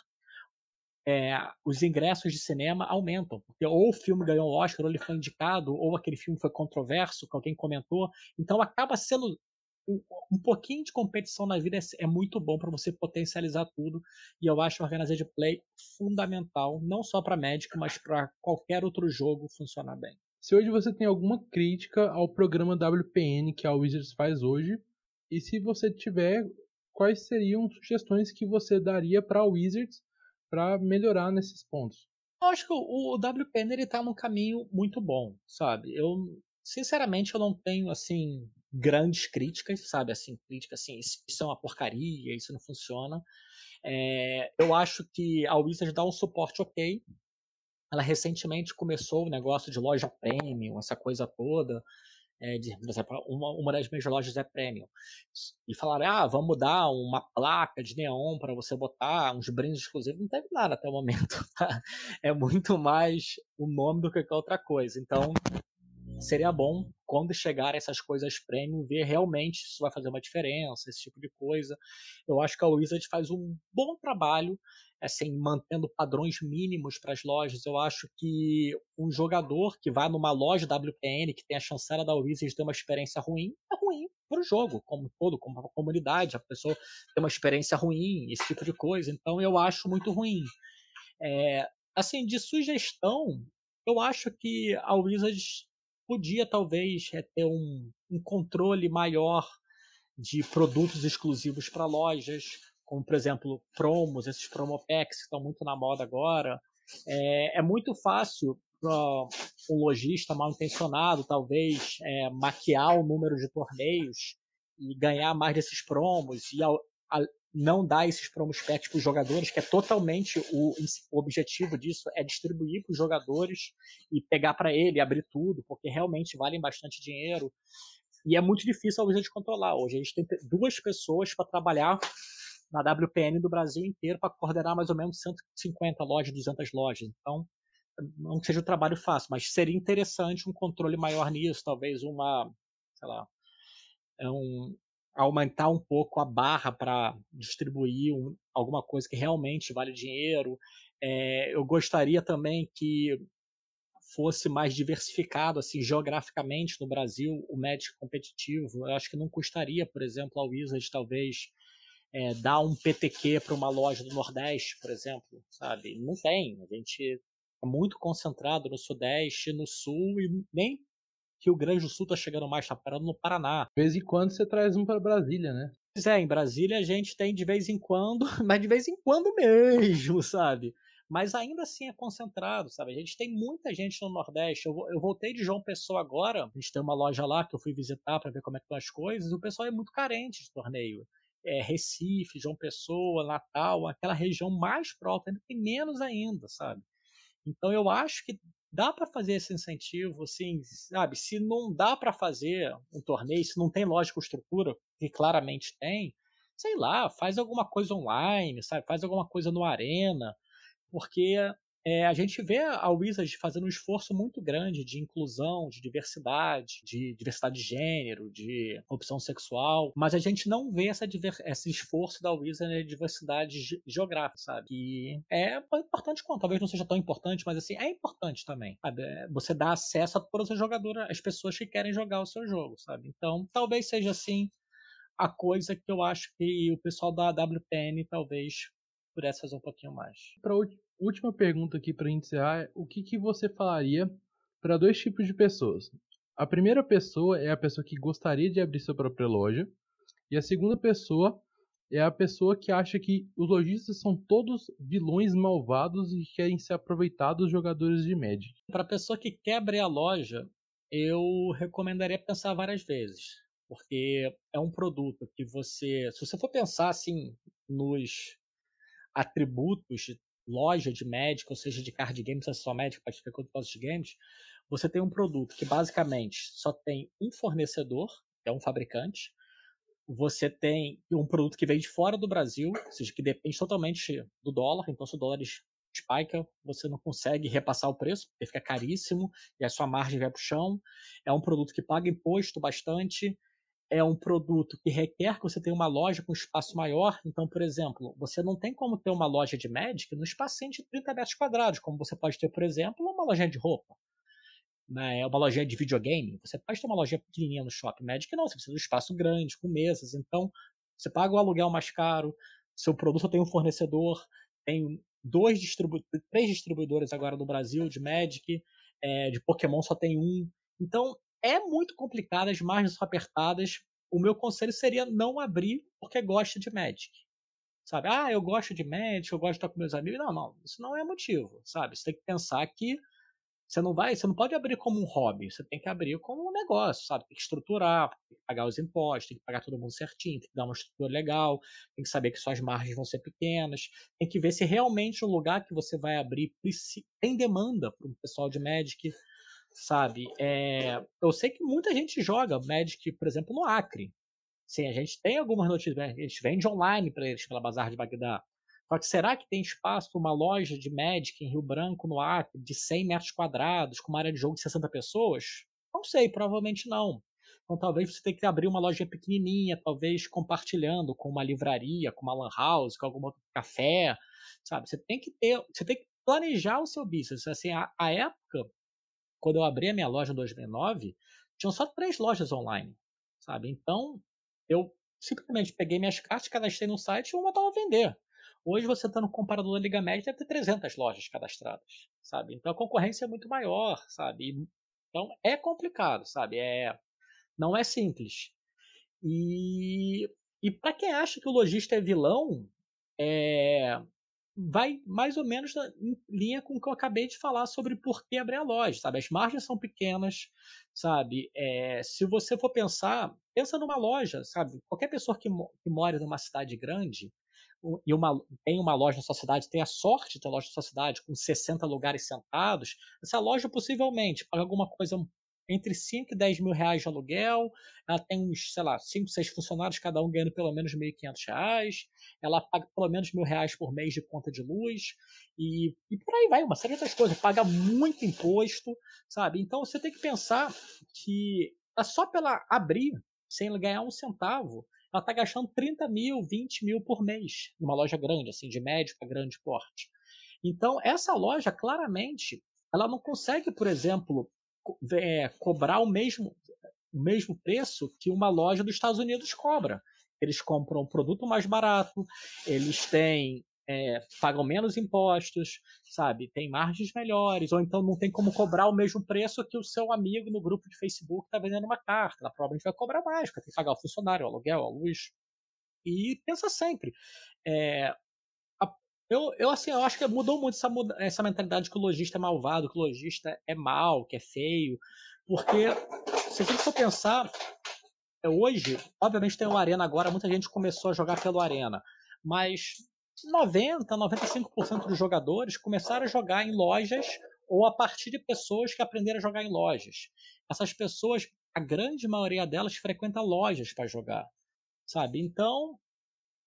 é, os ingressos de cinema aumentam. Porque ou o filme ganhou o Oscar, ou ele foi indicado, ou aquele filme foi controverso, que alguém comentou. Então acaba sendo um pouquinho de competição na vida é, é muito bom para você potencializar tudo. E eu acho organização de play fundamental, não só para Magic, mas para qualquer outro jogo funcionar bem. Se hoje você tem alguma crítica ao programa WPN que a Wizards faz hoje, e se você tiver, quais seriam sugestões que você daria para a Wizards para melhorar nesses pontos? Eu acho que o, o WPN ele tá num caminho muito bom, sabe? Eu sinceramente eu não tenho assim grandes críticas, sabe? Assim, críticas assim, isso é uma porcaria, isso não funciona. É, eu acho que a Wizards dá um suporte ok. Ela recentemente começou o negócio de loja premium, essa coisa toda. É, de, uma, uma das minhas lojas é premium. E falaram, ah, vamos dar uma placa de neon para você botar, uns brindes exclusivos. Não teve nada até o momento. Tá? É muito mais o nome do que qualquer outra coisa. Então, seria bom quando chegar essas coisas premium ver realmente se isso vai fazer uma diferença, esse tipo de coisa. Eu acho que a Wizard faz um bom trabalho assim, mantendo padrões mínimos para as lojas. Eu acho que um jogador que vai numa loja WPN, que tem a chancela da Wizards ter uma experiência ruim, é ruim para o jogo, como todo, como a comunidade. A pessoa tem uma experiência ruim, esse tipo de coisa. Então eu acho muito ruim. É, assim, de sugestão, Eu acho que a Wizards podia talvez é, ter um, um controle maior de produtos exclusivos para lojas, como por exemplo promos, esses promo packs que estão muito na moda agora. É, é muito fácil para um lojista mal intencionado, talvez, é, maquiar o número de torneios e ganhar mais desses promos e ao, a, não dar esses promos para os jogadores, que é totalmente o, o objetivo disso, é distribuir para os jogadores e pegar para ele, abrir tudo, porque realmente valem bastante dinheiro. E é muito difícil a de controlar. Hoje a gente tem duas pessoas para trabalhar na WPN do Brasil inteiro para coordenar mais ou menos 150 lojas, 200 lojas. Então, não que seja um trabalho fácil, mas seria interessante um controle maior nisso, talvez uma, sei lá, é um, aumentar um pouco a barra para distribuir um, alguma coisa que realmente vale dinheiro. É, eu gostaria também que fosse mais diversificado assim geograficamente no Brasil o Magic competitivo. Eu acho que não custaria, por exemplo, a Wizard talvez é, dar um PTQ para uma loja do Nordeste, por exemplo, sabe? Não tem. A gente é muito concentrado no Sudeste, no Sul e nem Rio Grande do Sul está chegando mais, está parando no Paraná. De vez em quando você traz um para Brasília, né? Pois é, em Brasília a gente tem de vez em quando, mas de vez em quando mesmo, sabe? Mas ainda assim é concentrado, sabe? A gente tem muita gente no Nordeste. Eu, eu voltei de João Pessoa agora, a gente tem uma loja lá que eu fui visitar para ver como é que estão as coisas, o pessoal é muito carente de torneio. É, Recife, João Pessoa, Natal, aquela região mais próxima, tem menos ainda, sabe? Então eu acho que dá para fazer esse incentivo, assim, sabe? Se não dá para fazer um torneio, se não tem lógica ou estrutura, que claramente tem, sei lá, faz alguma coisa online, sabe? Faz alguma coisa no Arena, porque é, a gente vê a Wizard fazendo um esforço muito grande de inclusão, de diversidade, de diversidade de gênero, de opção sexual, mas a gente não vê essa esse esforço da Wizard de diversidade geográfica, sabe? Que é importante quanto, talvez não seja tão importante, mas assim, é importante também, sabe? É, você dá acesso a todas as jogadoras, as pessoas que querem jogar o seu jogo, sabe? Então, talvez seja assim a coisa que eu acho que o pessoal da WPN talvez pudesse fazer um pouquinho mais. Para última pergunta aqui para encerrar é o que, que você falaria para dois tipos de pessoas? A primeira pessoa é a pessoa que gostaria de abrir sua própria loja e a segunda pessoa é a pessoa que acha que os lojistas são todos vilões malvados e querem se aproveitar dos jogadores de Magic. Para a pessoa que quer abrir a loja, eu recomendaria pensar várias vezes, porque é um produto que você, se você for pensar assim nos atributos loja de Magic, ou seja, de card games, é só Magic, pode ter outros de games, você tem um produto que basicamente só tem um fornecedor, que é um fabricante, você tem um produto que vem de fora do Brasil, ou seja, que depende totalmente do dólar, então se o dólar spike, você não consegue repassar o preço, porque fica caríssimo, e a sua margem vai para o chão. É um produto que paga imposto bastante, é um produto que requer que você tenha uma loja com espaço maior. Então, por exemplo, você não tem como ter uma loja de Magic no espacinho de 30 metros quadrados, como você pode ter, por exemplo, uma lojinha de roupa. Né? Uma lojinha de videogame. Você pode ter uma lojinha pequenininha no shopping. Magic não, você precisa de um espaço grande, com mesas. Então, você paga o aluguel mais caro, seu produto tem um fornecedor, tem dois distribu três distribuidores agora no Brasil de Magic, é, de Pokémon só tem um. Então, é muito complicado, as margens são apertadas. O meu conselho seria não abrir porque gosta de Magic. Sabe? Ah, eu gosto de Magic, eu gosto de estar com meus amigos. Não, não, isso não é motivo, sabe? Você tem que pensar que você não vai, você não pode abrir como um hobby, você tem que abrir como um negócio, sabe? Tem que estruturar, tem que pagar os impostos, tem que pagar todo mundo certinho, tem que dar uma estrutura legal, tem que saber que suas margens vão ser pequenas, tem que ver se realmente o lugar que você vai abrir tem demanda para o pessoal de Magic, sabe? É, eu sei que muita gente joga Magic, por exemplo, no Acre. Sim, a gente tem algumas notícias, né? a gente vende online para eles pela Bazar de Bagdá. Só que será que tem espaço para uma loja de Magic em Rio Branco, no Acre, de 100 metros quadrados, com uma área de jogo de 60 pessoas? Não sei, provavelmente não. Então talvez você tenha que abrir uma loja pequenininha, talvez compartilhando com uma livraria, com uma lan house, com algum outro café, sabe? Você tem que ter, você tem que planejar o seu business. Assim, a, a época quando eu abri a minha loja em 2009, tinham só três lojas online, sabe? Então, eu simplesmente peguei minhas cartas, cadastrei no site e uma estava a vender. Hoje você está no comparador da Liga Média, deve ter 300 lojas cadastradas, sabe? Então a concorrência é muito maior, sabe? Então é complicado, sabe? É, não é simples. E, e para quem acha que o lojista é vilão, é, vai mais ou menos em linha com o que eu acabei de falar sobre por que abrir a loja, sabe? As margens são pequenas, sabe? É, se você for pensar, pensa numa loja, sabe? Qualquer pessoa que, que mora numa cidade grande e uma, tem uma loja na sua cidade, tem a sorte de ter loja na sua cidade com 60 lugares sentados, essa loja possivelmente paga alguma coisa entre 5 e 10 mil reais de aluguel, ela tem uns, sei lá, 5, 6 funcionários, cada um ganhando pelo menos 1.500 reais, ela paga pelo menos mil reais por mês de conta de luz, e, e por aí vai, uma série de outras coisas, paga muito imposto, sabe? Então você tem que pensar que é só pela abrir, sem ganhar um centavo, ela está gastando 30 mil, 20 mil por mês, numa loja grande, assim, de médio para grande porte. Então, essa loja, claramente, ela não consegue, por exemplo, é, cobrar o mesmo, o mesmo preço que uma loja dos Estados Unidos cobra. Eles compram um produto mais barato, eles têm é, pagam menos impostos, sabe? Tem margens melhores, ou então não tem como cobrar o mesmo preço que o seu amigo no grupo de Facebook está vendendo uma carta. Ela provavelmente vai cobrar mais, porque tem que pagar o funcionário, o aluguel, a luz. E pensa sempre. É, eu, eu, assim, eu acho que mudou muito essa, essa mentalidade que o lojista é malvado, que o lojista é mal, que é feio. Porque, se a gente for pensar, é, hoje, obviamente tem o Arena agora, muita gente começou a jogar pelo Arena. Mas 90, 95% dos jogadores começaram a jogar em lojas ou a partir de pessoas que aprenderam a jogar em lojas. Essas pessoas, a grande maioria delas frequenta lojas para jogar, sabe? Então,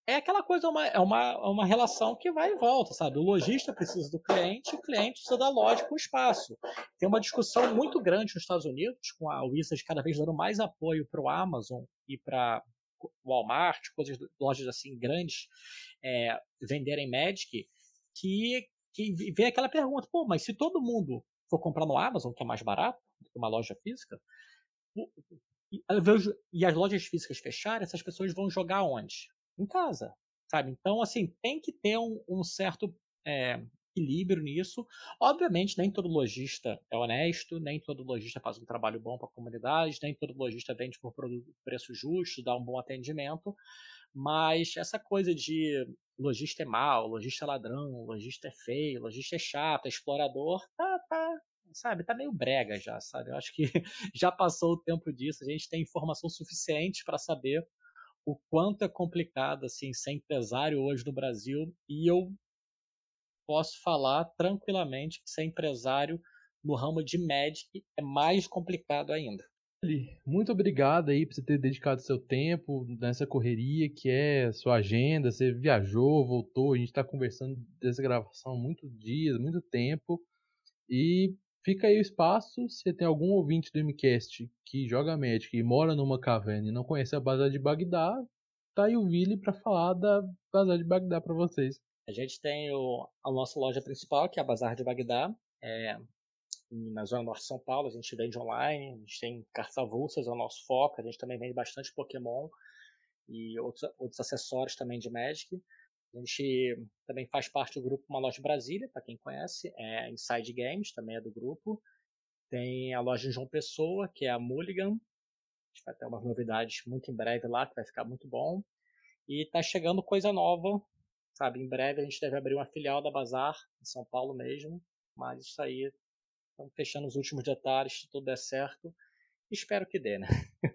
é aquela coisa, uma, é uma, é uma relação que vai e volta, sabe? O lojista precisa do cliente, o cliente precisa da loja com o espaço. Tem uma discussão muito grande nos Estados Unidos, com a Wizard cada vez dando mais apoio para o Amazon e para Walmart, coisas, lojas assim grandes, é, venderem Magic, que, que vem aquela pergunta, pô, mas se todo mundo for comprar no Amazon, que é mais barato do que uma loja física, e as lojas físicas fecharem, essas pessoas vão jogar onde? Em casa, sabe? Então, assim, tem que ter um, um certo é, equilíbrio nisso. Obviamente, nem todo lojista é honesto, nem todo lojista faz um trabalho bom para a comunidade, nem todo lojista vende por preço justo, dá um bom atendimento, mas essa coisa de lojista é mal, lojista é ladrão, lojista é feio, lojista é chato, é explorador, tá, tá, sabe, tá meio brega já, sabe? Eu acho que já passou o tempo disso, a gente tem informação suficiente para saber o quanto é complicado assim ser empresário hoje no Brasil e eu posso falar tranquilamente que ser empresário no ramo de Magic é mais complicado ainda. Muito obrigado aí por você ter dedicado seu tempo nessa correria que é sua agenda. Você viajou, voltou, a gente está conversando dessa gravação há muitos dias, muito tempo. E Fica aí o espaço, se tem algum ouvinte do MCast que joga Magic e mora numa caverna e não conhece a Bazar de Bagdá, tá aí o Vili para falar da Bazar de Bagdá para vocês. A gente tem o, a nossa loja principal, que é a Bazar de Bagdá, é, na Zona Norte de São Paulo, a gente vende online, a gente tem cartas avulsas, é o nosso foco, a gente também vende bastante Pokémon e outros, outros acessórios também de Magic. A gente também faz parte do grupo Uma Loja Brasília, para quem conhece, é Inside Games, também é do grupo. Tem a loja João Pessoa, que é a Mulligan. A gente vai ter umas novidades muito em breve lá, que vai ficar muito bom. E tá chegando coisa nova, sabe? Em breve a gente deve abrir uma filial da Bazar, em São Paulo mesmo. Mas isso aí, estamos fechando os últimos detalhes, se tudo der certo. Espero que dê, né?